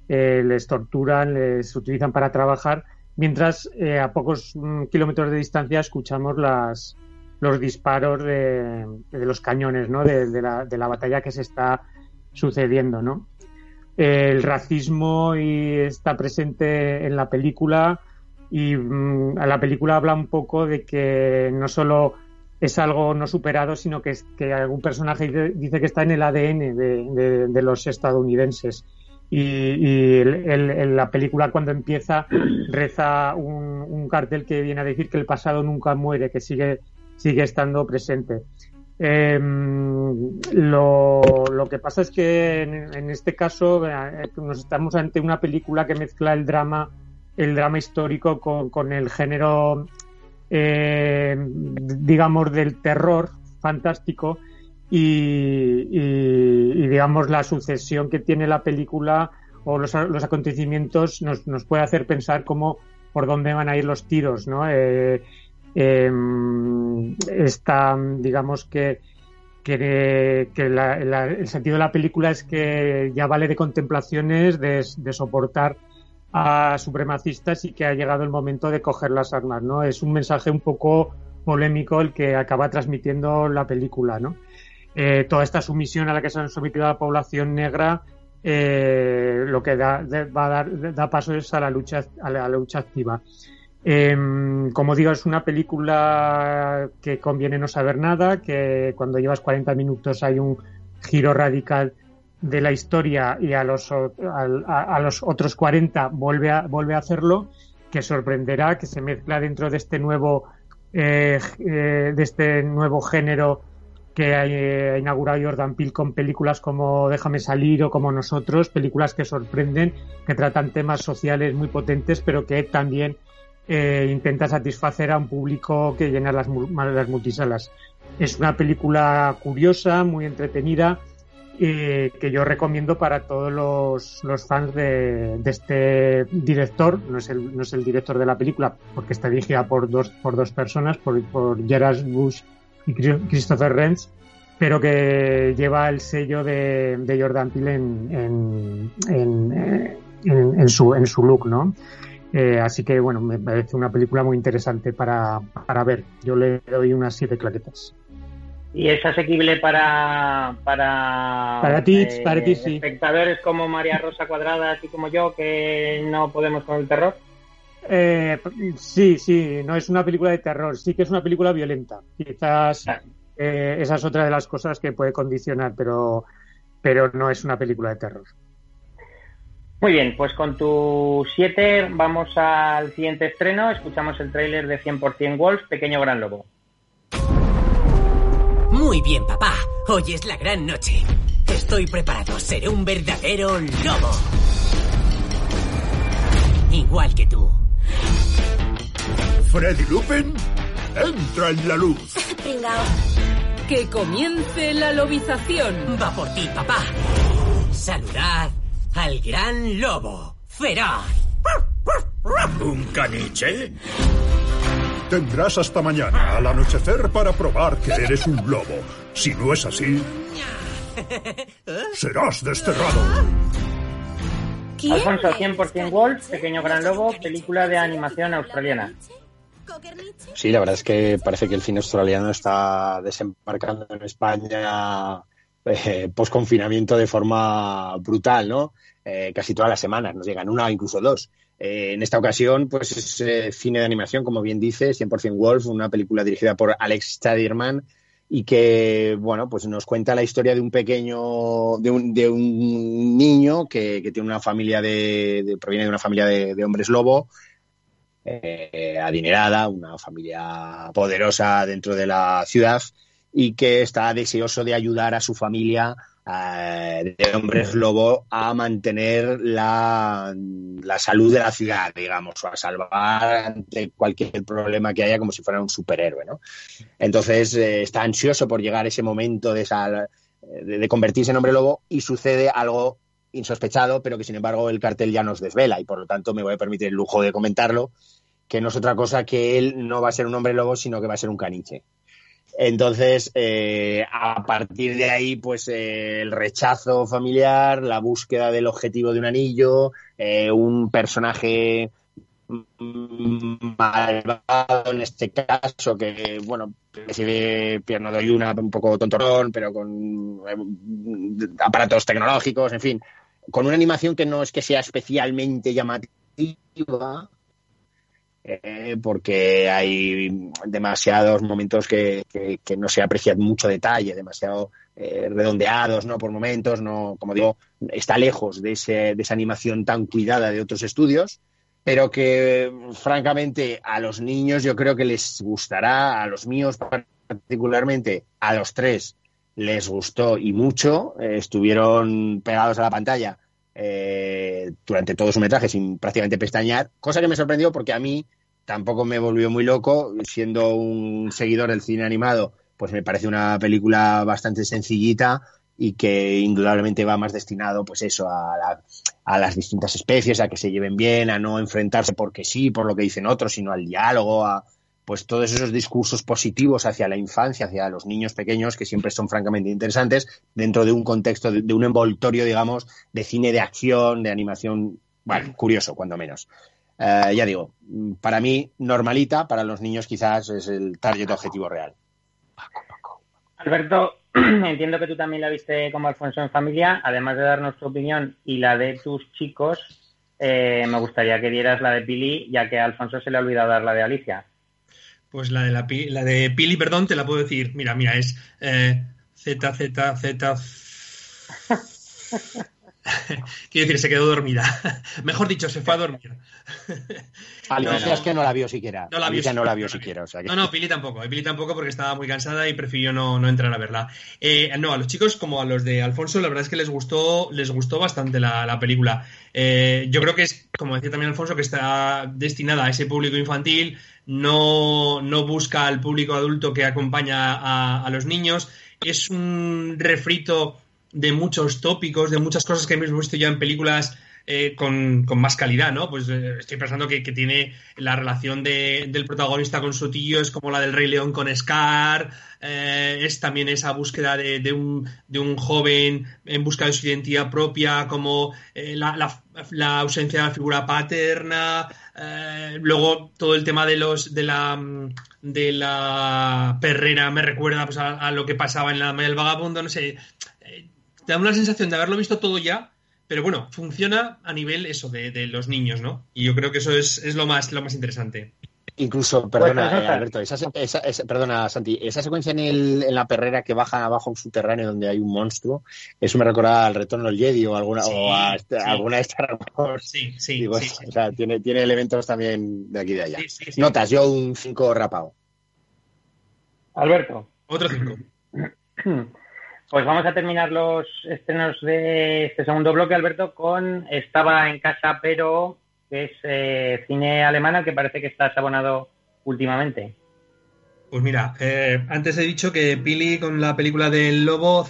eh, les torturan, les utilizan para trabajar, mientras eh, a pocos mm, kilómetros de distancia escuchamos las, los disparos de, de los cañones, ¿no? De, de, la, de la batalla que se está sucediendo, ¿no? el racismo y está presente en la película y mm, la película habla un poco de que no solo es algo no superado, sino que, es, que algún personaje dice que está en el ADN de, los estadounidenses. Y, en la película cuando empieza reza un, cartel que viene a decir que el pasado nunca muere, que sigue, sigue estando presente. Eh, lo, lo, que pasa es que en, este caso eh, nos estamos ante una película que mezcla el drama, el drama histórico con, con el género, eh, digamos, del terror fantástico y, digamos la sucesión que tiene la película o los, los acontecimientos nos, nos, puede hacer pensar cómo por dónde van a ir los tiros, ¿no? Eh, eh, está, digamos que, que, el sentido de la película es que ya vale de contemplaciones, de, soportar a supremacistas y que ha llegado el momento de coger las armas, ¿no? Es un mensaje un poco polémico el que acaba transmitiendo la película, ¿no? eh, toda esta sumisión a la que se han sometido a la población negra eh, lo que va a dar da paso es a la lucha a la, lucha activa. Em, como digo, es una película que conviene no saber nada, que cuando llevas 40 minutos hay un giro radical de la historia y a los, a, los otros 40 vuelve a, vuelve a hacerlo, que sorprenderá, que se mezcla dentro de este nuevo, eh, eh, de este nuevo género que ha inaugurado Jordan Peele con películas como Déjame salir o como Nosotros, películas que sorprenden, que tratan temas sociales muy potentes, pero que también eh, intenta satisfacer a un público que llena las, las multisalas. Es una película curiosa, muy entretenida, eh, que yo recomiendo para todos los, fans de, este director. No es, el, no es el director de la película, porque está dirigida por dos, por dos personas, por, por Gerard Bush y Christopher Renz, pero que lleva el sello de, Jordan Peele en, en, en, su, en su look, ¿no? Eh, así que, bueno, me parece una película muy interesante para, para ver. Yo le doy unas siete claretas. ¿Y es asequible para para, para ti, eh, para ti sí. espectadores como María Rosa Cuadrada, así como yo, que no podemos con el terror? Eh, sí, sí, no es una película de terror, sí que es una película violenta. Quizás ah. eh, esa es otra de las cosas que puede condicionar, pero, pero no es una película de terror. Muy bien, pues con tu 7 vamos al siguiente estreno. Escuchamos el tráiler de 100% Wolf, Pequeño Gran Lobo. Muy bien, papá. Hoy es la gran noche. Estoy preparado. Seré un verdadero lobo. Igual que tú. Freddy Lupin, entra en la luz. Que comience la lobización. Va por ti, papá. Saludad al gran lobo, feroz. ¿Un caniche? Tendrás hasta mañana, al anochecer, para probar que eres un lobo. Si no es así, serás desterrado. Alfonso, 100% Wolf, Pequeño Gran Lobo, película de animación australiana. Sí, la verdad es que parece que el cine australiano está desembarcando en España eh, post confinamiento de forma brutal, ¿no? Eh, casi todas las semanas nos llegan una o incluso dos. Eh, en esta ocasión, pues es cine de animación, como bien dice, 100% Wolf, una película dirigida por Alex Stadirman y que, bueno, pues nos cuenta la historia de un pequeño, de un, de un niño que, tiene una familia de, proviene de una familia de, hombres lobo, eh, adinerada, una familia poderosa dentro de la ciudad y que está deseoso de ayudar a su familia eh, de hombres lobo a mantener la, la, salud de la ciudad, digamos, o a salvar ante cualquier problema que haya como si fuera un superhéroe, ¿no? Entonces eh, está ansioso por llegar ese momento de, de, convertirse en hombre lobo y sucede algo insospechado, pero que sin embargo el cartel ya nos desvela y por lo tanto me voy a permitir el lujo de comentarlo, que no es otra cosa que él no va a ser un hombre lobo, sino que va a ser un caniche. Entonces, eh, a partir de ahí, pues eh, el rechazo familiar, la búsqueda del objetivo de un anillo, eh, un personaje malvado en este caso, que, bueno, recibe pierna de una un poco tontorón, pero con aparatos tecnológicos, en fin, con una animación que no es que sea especialmente llamativa, eh, porque hay demasiados momentos que, no se aprecian mucho detalle, demasiado eh, redondeados, ¿no? Por momentos, no, como digo, está lejos de, ese, de esa animación tan cuidada de otros estudios, pero que francamente a los niños yo creo que les gustará, a los míos particularmente, a los tres les gustó y mucho, eh, estuvieron pegados a la pantalla eh, durante todo su metraje sin prácticamente pestañear, cosa que me sorprendió porque a mí tampoco me volvió muy loco, siendo un seguidor del cine animado, pues me parece una película bastante sencillita y que indudablemente va más destinado pues eso a, a, las distintas especies a que se lleven bien a no enfrentarse porque sí por lo que dicen otros sino al diálogo a, pues todos esos discursos positivos hacia la infancia, hacia los niños pequeños, que siempre son francamente interesantes, dentro de un contexto, de, un envoltorio, digamos, de cine de acción, de animación, bueno, curioso, cuando menos. Eh, ya digo, para mí, normalita, para los niños quizás es el target objetivo real. Alberto, entiendo que tú también la viste como Alfonso en familia, además de darnos tu opinión y la de tus chicos, eh, me gustaría que dieras la de Pili, ya que Alfonso se le ha olvidado dar la de Alicia. Pues la de, la, la de Pili, perdón, te la puedo decir. Mira, mira, es eh, Z, Z, Z. Quiero decir, se quedó dormida. Mejor dicho, se fue a dormir. Alicia es que no la vio siquiera. No la vio, no la vio siquiera. No, no, Pili tampoco. Pili tampoco porque estaba muy cansada y prefirió no, entrar a verla. Eh, no, a los chicos como a los de Alfonso, la verdad es que les gustó, les gustó bastante la, película. Eh, yo creo que es, como decía también Alfonso, que está destinada a ese público infantil, no, no busca al público adulto que acompaña a, a los niños. Es un refrito de muchos tópicos, de muchas cosas que hemos visto ya en películas eh, con, más calidad, ¿no? Pues eh, estoy pensando que, tiene la relación del protagonista con su tío, es como la del Rey León con Scar, eh, es también esa búsqueda de, un, de, un, joven en busca de su identidad propia, como la, la, ausencia de la figura paterna, luego todo el tema de los de la de la perrera me recuerda pues, a, lo que pasaba en la del Vagabundo, no sé, te da una sensación de haberlo visto todo ya, pero bueno, funciona a nivel eso de, los niños, ¿no? Y yo creo que eso es, lo, más, lo más interesante. Incluso, perdona, eh, Alberto, esa, perdona, Santi, esa secuencia en, el, en la perrera que baja abajo un subterráneo donde hay un monstruo, eso me recuerda al retorno del Jedi o alguna, o a este, alguna de estas Sí, sí, O sea, tiene, tiene elementos también de aquí y de allá. Notas, yo un 5 rapado. Alberto. Otro 5. Pues vamos a terminar los estrenos de este segundo bloque, Alberto, con Estaba en casa, pero que es eh, cine alemán que parece que está abonado últimamente. Pues mira, eh, antes he dicho que Pili con la película del lobo,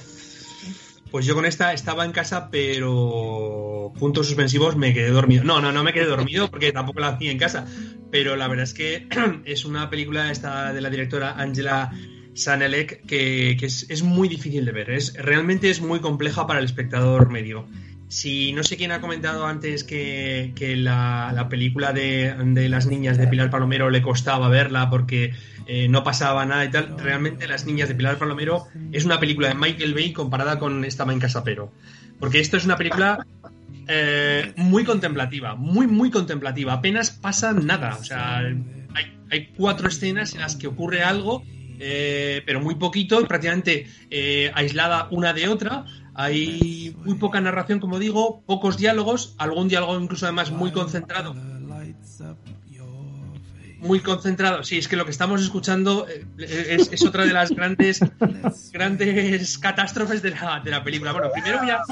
pues yo con esta estaba en casa, pero puntos suspensivos me quedé dormido. No, no, no me quedé dormido porque tampoco la hacía en casa, pero la verdad es que es una película esta de la directora Angela Sanelec que, es, muy difícil de ver. Es, realmente es muy compleja para el espectador medio. Si no sé quién ha comentado antes que, la, película de, las niñas de Pilar Palomero le costaba verla porque eh, no pasaba nada y tal, realmente Las niñas de Pilar Palomero es una película de Michael Bay comparada con Estaba en Casapero. Porque esto es una película eh, muy contemplativa, muy, muy contemplativa. Apenas pasa nada. O sea, hay, hay cuatro escenas en las que ocurre algo eh, pero muy poquito, prácticamente eh, aislada una de otra. Hay muy poca narración, como digo, pocos diálogos, algún diálogo incluso además muy concentrado. Muy concentrado. Sí, es que lo que estamos escuchando eh, es, otra de las grandes grandes catástrofes de la, de la película. Bueno, primero ya.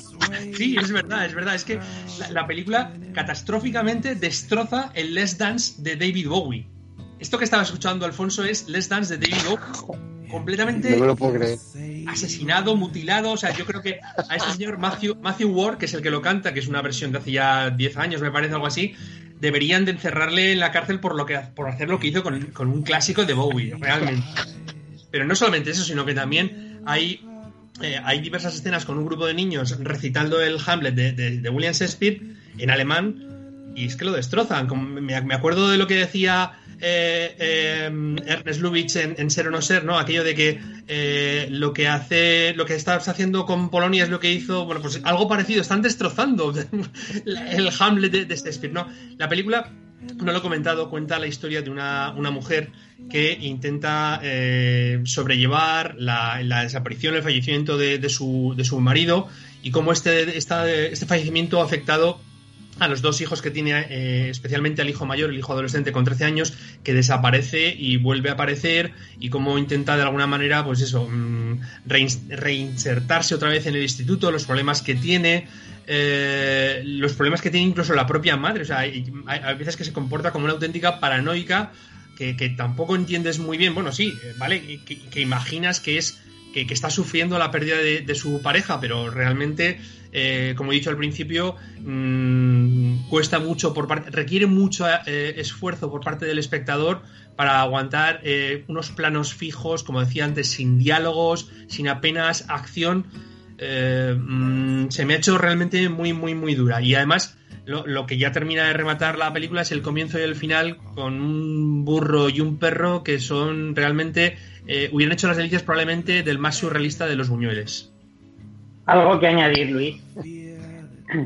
Sí, es verdad, es verdad. Es que la, la película catastróficamente destroza el Less Dance de David Bowie esto que estaba escuchando Alfonso es Let's Dance de David Bowie, completamente asesinado, mutilado. O sea, yo creo que a este señor Matthew, Matthew Ward, que es el que lo canta, que es una versión de hace ya 10 años, me parece algo así, deberían de encerrarle en la cárcel por, lo que, por hacer lo que hizo con, un clásico de Bowie, realmente. Pero no solamente eso, sino que también hay eh, hay diversas escenas con un grupo de niños recitando el Hamlet de, de, William Shakespeare en alemán y es que lo destrozan. me, acuerdo de lo que decía eh, em, Ernest Lubitsch en, Ser o no ser, ¿no? Aquello de que eh, lo que hace, lo que estás haciendo con Polonia es lo que hizo, bueno, pues algo parecido, están destrozando el Hamlet de, Shakespeare, ¿no? La película, no lo he comentado, cuenta la historia de una, mujer que intenta eh, sobrellevar la, desaparición, el fallecimiento de, su, de su marido y cómo este, este fallecimiento ha afectado a los dos hijos que tiene, eh, especialmente al hijo mayor, el hijo adolescente con 13 años, que desaparece y vuelve a aparecer y cómo intenta de alguna manera, pues eso, mm, reinsertarse otra vez en el instituto, los problemas que tiene, eh, los problemas que tiene incluso la propia madre, o sea, hay, veces que se comporta como una auténtica paranoica que, tampoco entiendes muy bien, bueno, sí, eh, ¿vale? Que, imaginas que es que, está sufriendo la pérdida de su pareja, pero realmente eh, como he dicho al principio, mm, cuesta mucho por parte, requiere mucho eh, esfuerzo por parte del espectador para aguantar eh, unos planos fijos, como decía antes, sin diálogos, sin apenas acción. Mm, se me ha hecho realmente muy, muy, muy dura. Y además, lo, que ya termina de rematar la película es el comienzo y el final con un burro y un perro que son realmente hubieran hecho las delicias probablemente del más surrealista de los buñueles. Algo que añadir, Luis.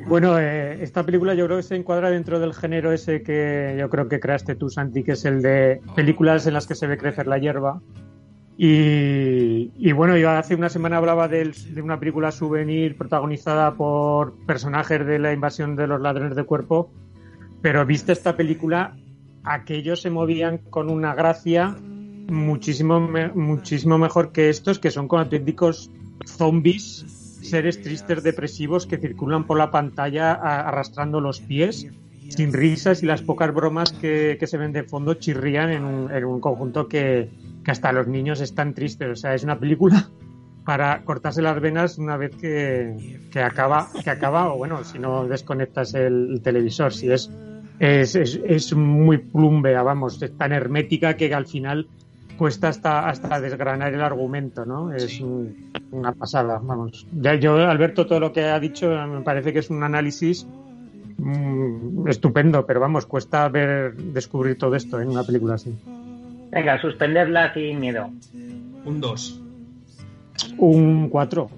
Bueno, eh, esta película yo creo que se encuadra dentro del género ese que yo creo que creaste tú, Santi, que es el de películas en las que se ve crecer la hierba. Y, bueno, yo hace una semana hablaba de, una película souvenir protagonizada por personajes de la invasión de los ladrones de cuerpo, pero viste esta película, aquellos se movían con una gracia muchísimo, muchísimo mejor que estos, que son con auténticos zombies, seres tristes, depresivos que circulan por la pantalla arrastrando los pies, sin risas y las pocas bromas que, se ven de fondo chirrían en un conjunto que, que hasta los niños están tristes. O sea, es una película para cortarse las venas una vez que, que acaba, que acaba, o bueno, si no desconectas el, televisor, si es, es, es, muy plumbea, vamos, es tan hermética que al final cuesta hasta, hasta desgranar el argumento, ¿no? Es una pasada, vamos. Ya yo, Alberto, todo lo que ha dicho me parece que es un análisis mm, estupendo, pero vamos, cuesta ver, descubrir todo esto en una película así. Venga, suspenderla sin miedo. Un 2. Un 4.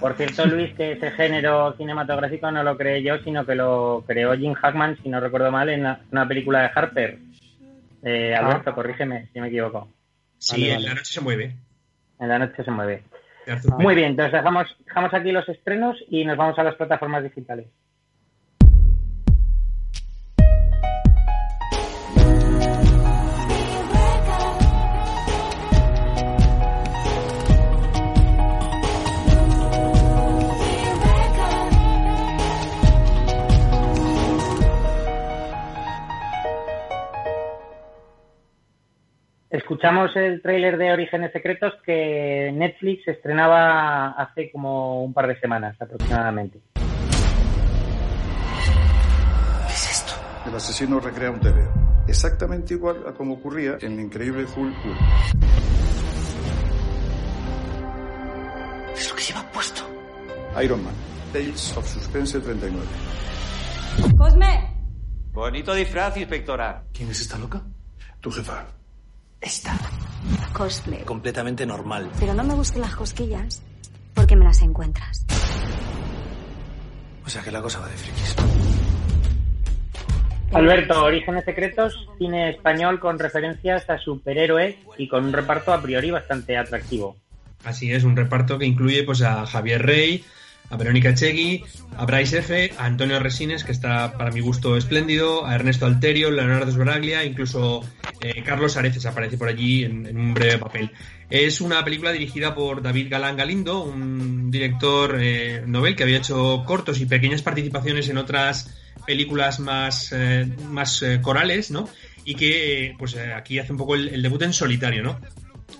Por cierto, Luis, que ese género cinematográfico no lo creé yo, sino que lo creó Jim Hackman, si no recuerdo mal, en una, película de Harper. Eh, ah. Alberto, corrígeme si me equivoco. Sí, en la noche se mueve. En la noche se mueve. Muy bien, entonces dejamos, dejamos aquí los estrenos y nos vamos a las plataformas digitales. Escuchamos el tráiler de Orígenes Secretos que Netflix estrenaba hace como un par de semanas aproximadamente. ¿Qué es esto? El asesino recrea un TV, exactamente igual a como ocurría en el increíble Hulk Hulk. Es lo que lleva puesto. Iron Man, Tales of Suspense 39. ¡Cosme! Bonito disfraz, inspectora. ¿Quién es esta loca? Tu jefa. Esta. Cosplay. Completamente normal. Pero no me busques las cosquillas porque me las encuentras. O sea que la cosa va de frikis. Alberto, Orígenes Secretos, cine español con referencias a superhéroes y con un reparto a priori bastante atractivo. Así es, un reparto que incluye pues a Javier Rey, a Verónica Chegui, a Bryce F., a Antonio Resines, que está para mi gusto espléndido, a Ernesto Alterio, Leonardo Sbraglia, incluso eh, Carlos Areces aparece por allí en, un breve papel. Es una película dirigida por David Galán Galindo, un director eh, novel que había hecho cortos y pequeñas participaciones en otras películas más, eh, más corales, ¿no? Y que pues aquí hace un poco el debut en solitario, ¿no?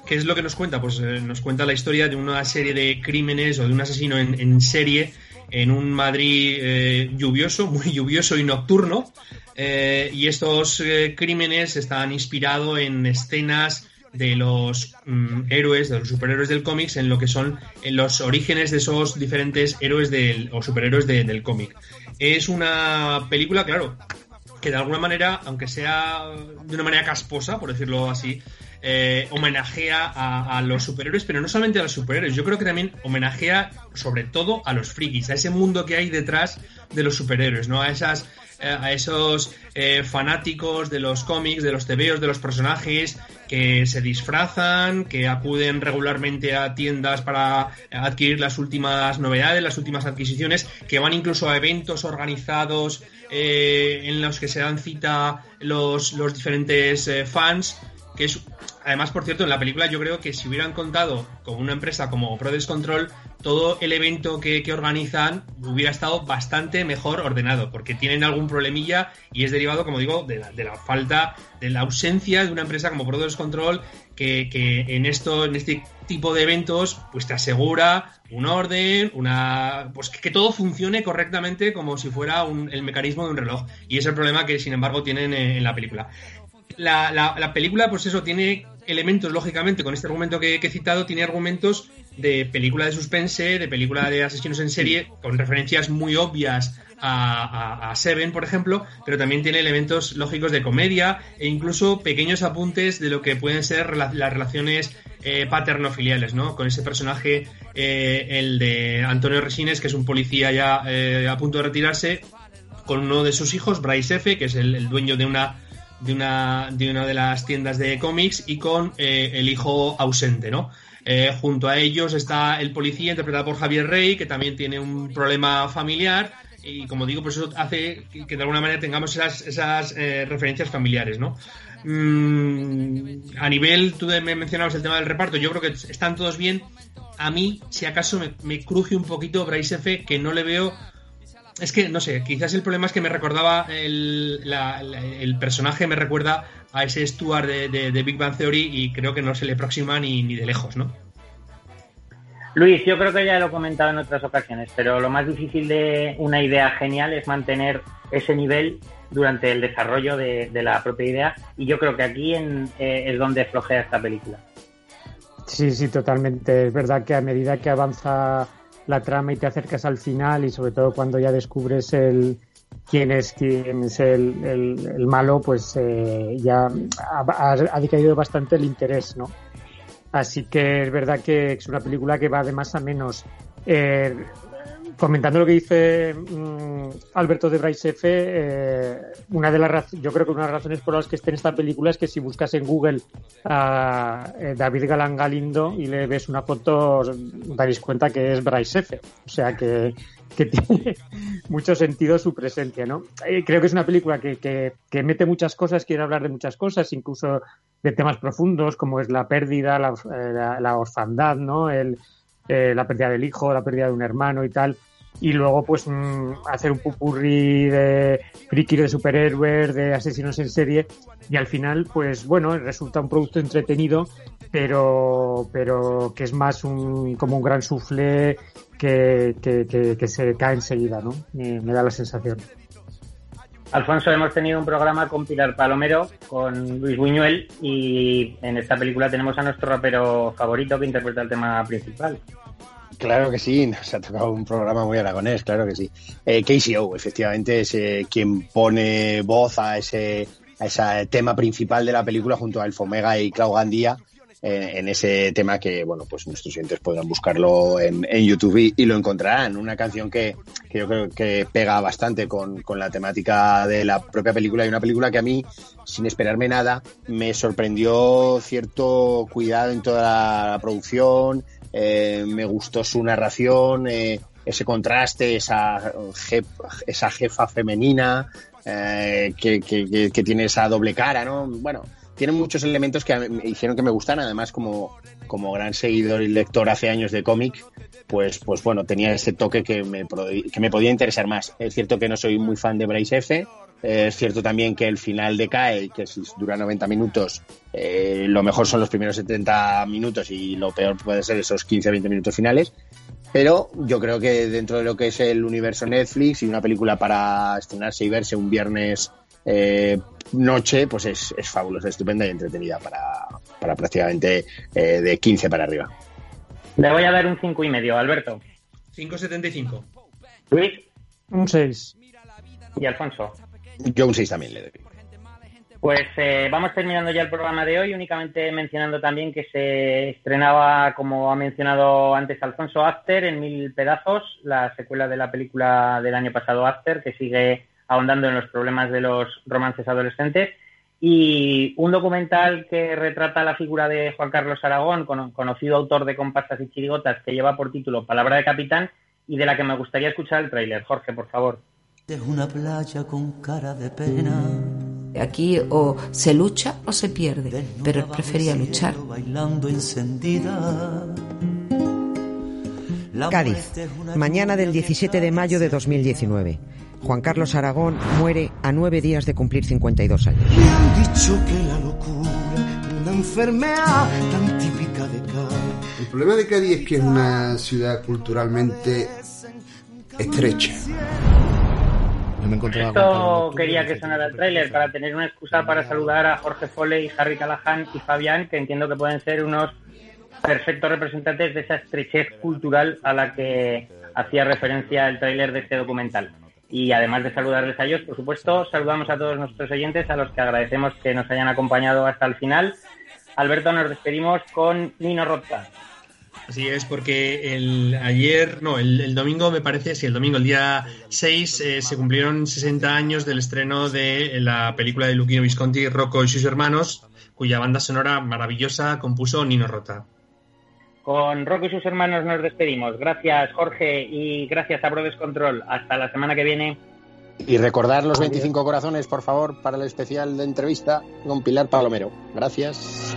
¿Qué es lo que nos cuenta? Pues eh, nos cuenta la historia de una serie de crímenes o de un asesino en, serie en un Madrid eh, lluvioso, muy lluvioso y nocturno. Eh, y estos crímenes están inspirados en escenas de los mm, héroes, de los superhéroes del cómic, en lo que son en los orígenes de esos diferentes héroes del, o superhéroes del cómic. Es una película, claro, que de alguna manera, aunque sea de una manera casposa, por decirlo así, eh, homenajea a, los superhéroes, pero no solamente a los superhéroes, yo creo que también homenajea sobre todo a los frikis, a ese mundo que hay detrás de los superhéroes, ¿no? A esas eh, a esos eh, fanáticos de los cómics, de los tebeos, de los personajes que se disfrazan, que acuden regularmente a tiendas para adquirir las últimas novedades, las últimas adquisiciones, que van incluso a eventos organizados en los que se dan cita los, los diferentes fans que es además por cierto en la película yo creo que si hubieran contado con una empresa como Prodes Control todo el evento que, organizan hubiera estado bastante mejor ordenado porque tienen algún problemilla y es derivado como digo de la, falta de la ausencia de una empresa como Prodes Control que, en esto en este tipo de eventos pues te asegura un orden una pues que, todo funcione correctamente como si fuera el mecanismo de un reloj. Y es el problema que sin embargo tienen en la película la, la, película, pues eso, tiene elementos, lógicamente, con este argumento que, he citado, tiene argumentos de película de suspense, de película de asesinos en serie, con referencias muy obvias a, Seven, por ejemplo, pero también tiene elementos lógicos de comedia e incluso pequeños apuntes de lo que pueden ser las relaciones eh, paterno-filiales, ¿no? Con ese personaje, eh, el de Antonio Resines, que es un policía ya eh, a punto de retirarse, con uno de sus hijos, Bryce F., que es el dueño de una de una, de una de las tiendas de cómics y con eh, el hijo ausente, ¿no? Eh, junto a ellos está el policía interpretado por Javier Rey, que también tiene un problema familiar y como digo, pues eso hace que de alguna manera tengamos esas, esas eh, referencias familiares, ¿no? Mm, a nivel, tú me mencionabas el tema del reparto, yo creo que están todos bien. A mí, si acaso, me, me cruje un poquito Bryce F, que no le veo es que, no sé, quizás el problema es que me recordaba, el, el personaje me recuerda a ese Stuart de, Big Bang Theory y creo que no se le aproxima ni, ni de lejos, ¿no? Luis, yo creo que ya lo he comentado en otras ocasiones, pero lo más difícil de una idea genial es mantener ese nivel durante el desarrollo de, la propia idea y yo creo que aquí en, eh, es donde flojea esta película. Sí, sí, totalmente. Es verdad que a medida que avanza la trama y te acercas al final y sobre todo cuando ya descubres el quién es quién es el, el, malo, pues eh, ya ha, ha, decaído bastante el interés, ¿no? Así que es verdad que es una película que va de más a menos. Eh, comentando lo que dice mm, Alberto de Bryce F, eh, una de las yo creo que una de las razones por las que esté en esta película es que si buscas en Google a eh, David Galán Galindo y le ves una foto, daréis cuenta que es Bryce F. O sea que, tiene mucho sentido su presencia, ¿no? Eh, creo que es una película que, que, mete muchas cosas, quiere hablar de muchas cosas, incluso de temas profundos como es la pérdida, la, la orfandad, ¿no? El, eh, la pérdida del hijo, la pérdida de un hermano y tal. Y luego, pues, mm, hacer un pupurri de friki de superhéroes, de asesinos en serie. Y al final, pues, bueno, resulta un producto entretenido, pero, pero que es más un, como un gran sufle que, que, se cae enseguida, ¿no? me da la sensación. Alfonso, hemos tenido un programa con Pilar Palomero, con Luis Buñuel y en esta película tenemos a nuestro rapero favorito que interpreta el tema principal. Claro que sí, nos ha tocado un programa muy aragonés, claro que sí. Eh, KCO, efectivamente, es eh, quien pone voz a ese, a ese tema principal de la película junto a Elfo Omega y Clau Gandía en ese tema que, bueno, pues nuestros oyentes podrán buscarlo en, YouTube y, lo encontrarán. Una canción que, yo creo que pega bastante con, la temática de la propia película y una película que a mí, sin esperarme nada, me sorprendió cierto cuidado en toda la producción, eh, me gustó su narración, eh, ese contraste, esa, esa jefa femenina eh, que, que tiene esa doble cara, ¿no? Bueno, tiene muchos elementos que hicieron que me gustan, además como, como gran seguidor y lector hace años de cómic, pues, pues bueno, tenía ese toque que me, que me podía interesar más. Es cierto que no soy muy fan de Bryce F., es cierto también que el final decae, que si dura 90 minutos, eh, lo mejor son los primeros 70 minutos y lo peor puede ser esos 15-20 minutos finales. Pero yo creo que dentro de lo que es el universo Netflix y una película para estrenarse y verse un viernes eh, noche, pues es, es, fabulosa, estupenda y entretenida para, para prácticamente eh, de 15 para arriba. Le voy a dar un 5 y medio, Alberto. 5,75. Luis. Un 6. Y Alfonso. Yo un 6 también le doy. Pues eh, vamos terminando ya el programa de hoy, únicamente mencionando también que se estrenaba, como ha mencionado antes Alfonso, After en mil pedazos, la secuela de la película del año pasado After, que sigue ahondando en los problemas de los romances adolescentes. Y un documental que retrata la figura de Juan Carlos Aragón, conocido autor de Compastas y Chirigotas, que lleva por título Palabra de Capitán y de la que me gustaría escuchar el tráiler. Jorge, por favor. De una playa con cara de pena. Aquí o se lucha o se pierde, pero prefería luchar. Bailando encendida. Cádiz, mañana del 17 de mayo de 2019. Juan Carlos Aragón muere a nueve días de cumplir 52 años. Me han dicho que la locura una enfermedad tan típica de Cádiz. El problema de Cádiz es que es una ciudad culturalmente estrecha. Esto quería que sonara el tráiler para tener una excusa para saludar a Jorge Foley, Harry Callahan y Fabián, que entiendo que pueden ser unos perfectos representantes de esa estrechez cultural a la que hacía referencia el tráiler de este documental. Y además de saludarles a ellos, por supuesto, saludamos a todos nuestros oyentes, a los que agradecemos que nos hayan acompañado hasta el final. Alberto, nos despedimos con Nino Rota. Así es, porque el ayer, no, el, domingo me parece, sí, el domingo, el día 6, eh, se cumplieron 60 años del estreno de la película de Luquino Visconti, Rocco y sus hermanos, cuya banda sonora maravillosa compuso Nino Rota. Con Rocco y sus hermanos nos despedimos. Gracias, Jorge, y gracias a Brodes Control. Hasta la semana que viene. Y recordar los 25 corazones, por favor, para el especial de entrevista con Pilar Palomero. Gracias.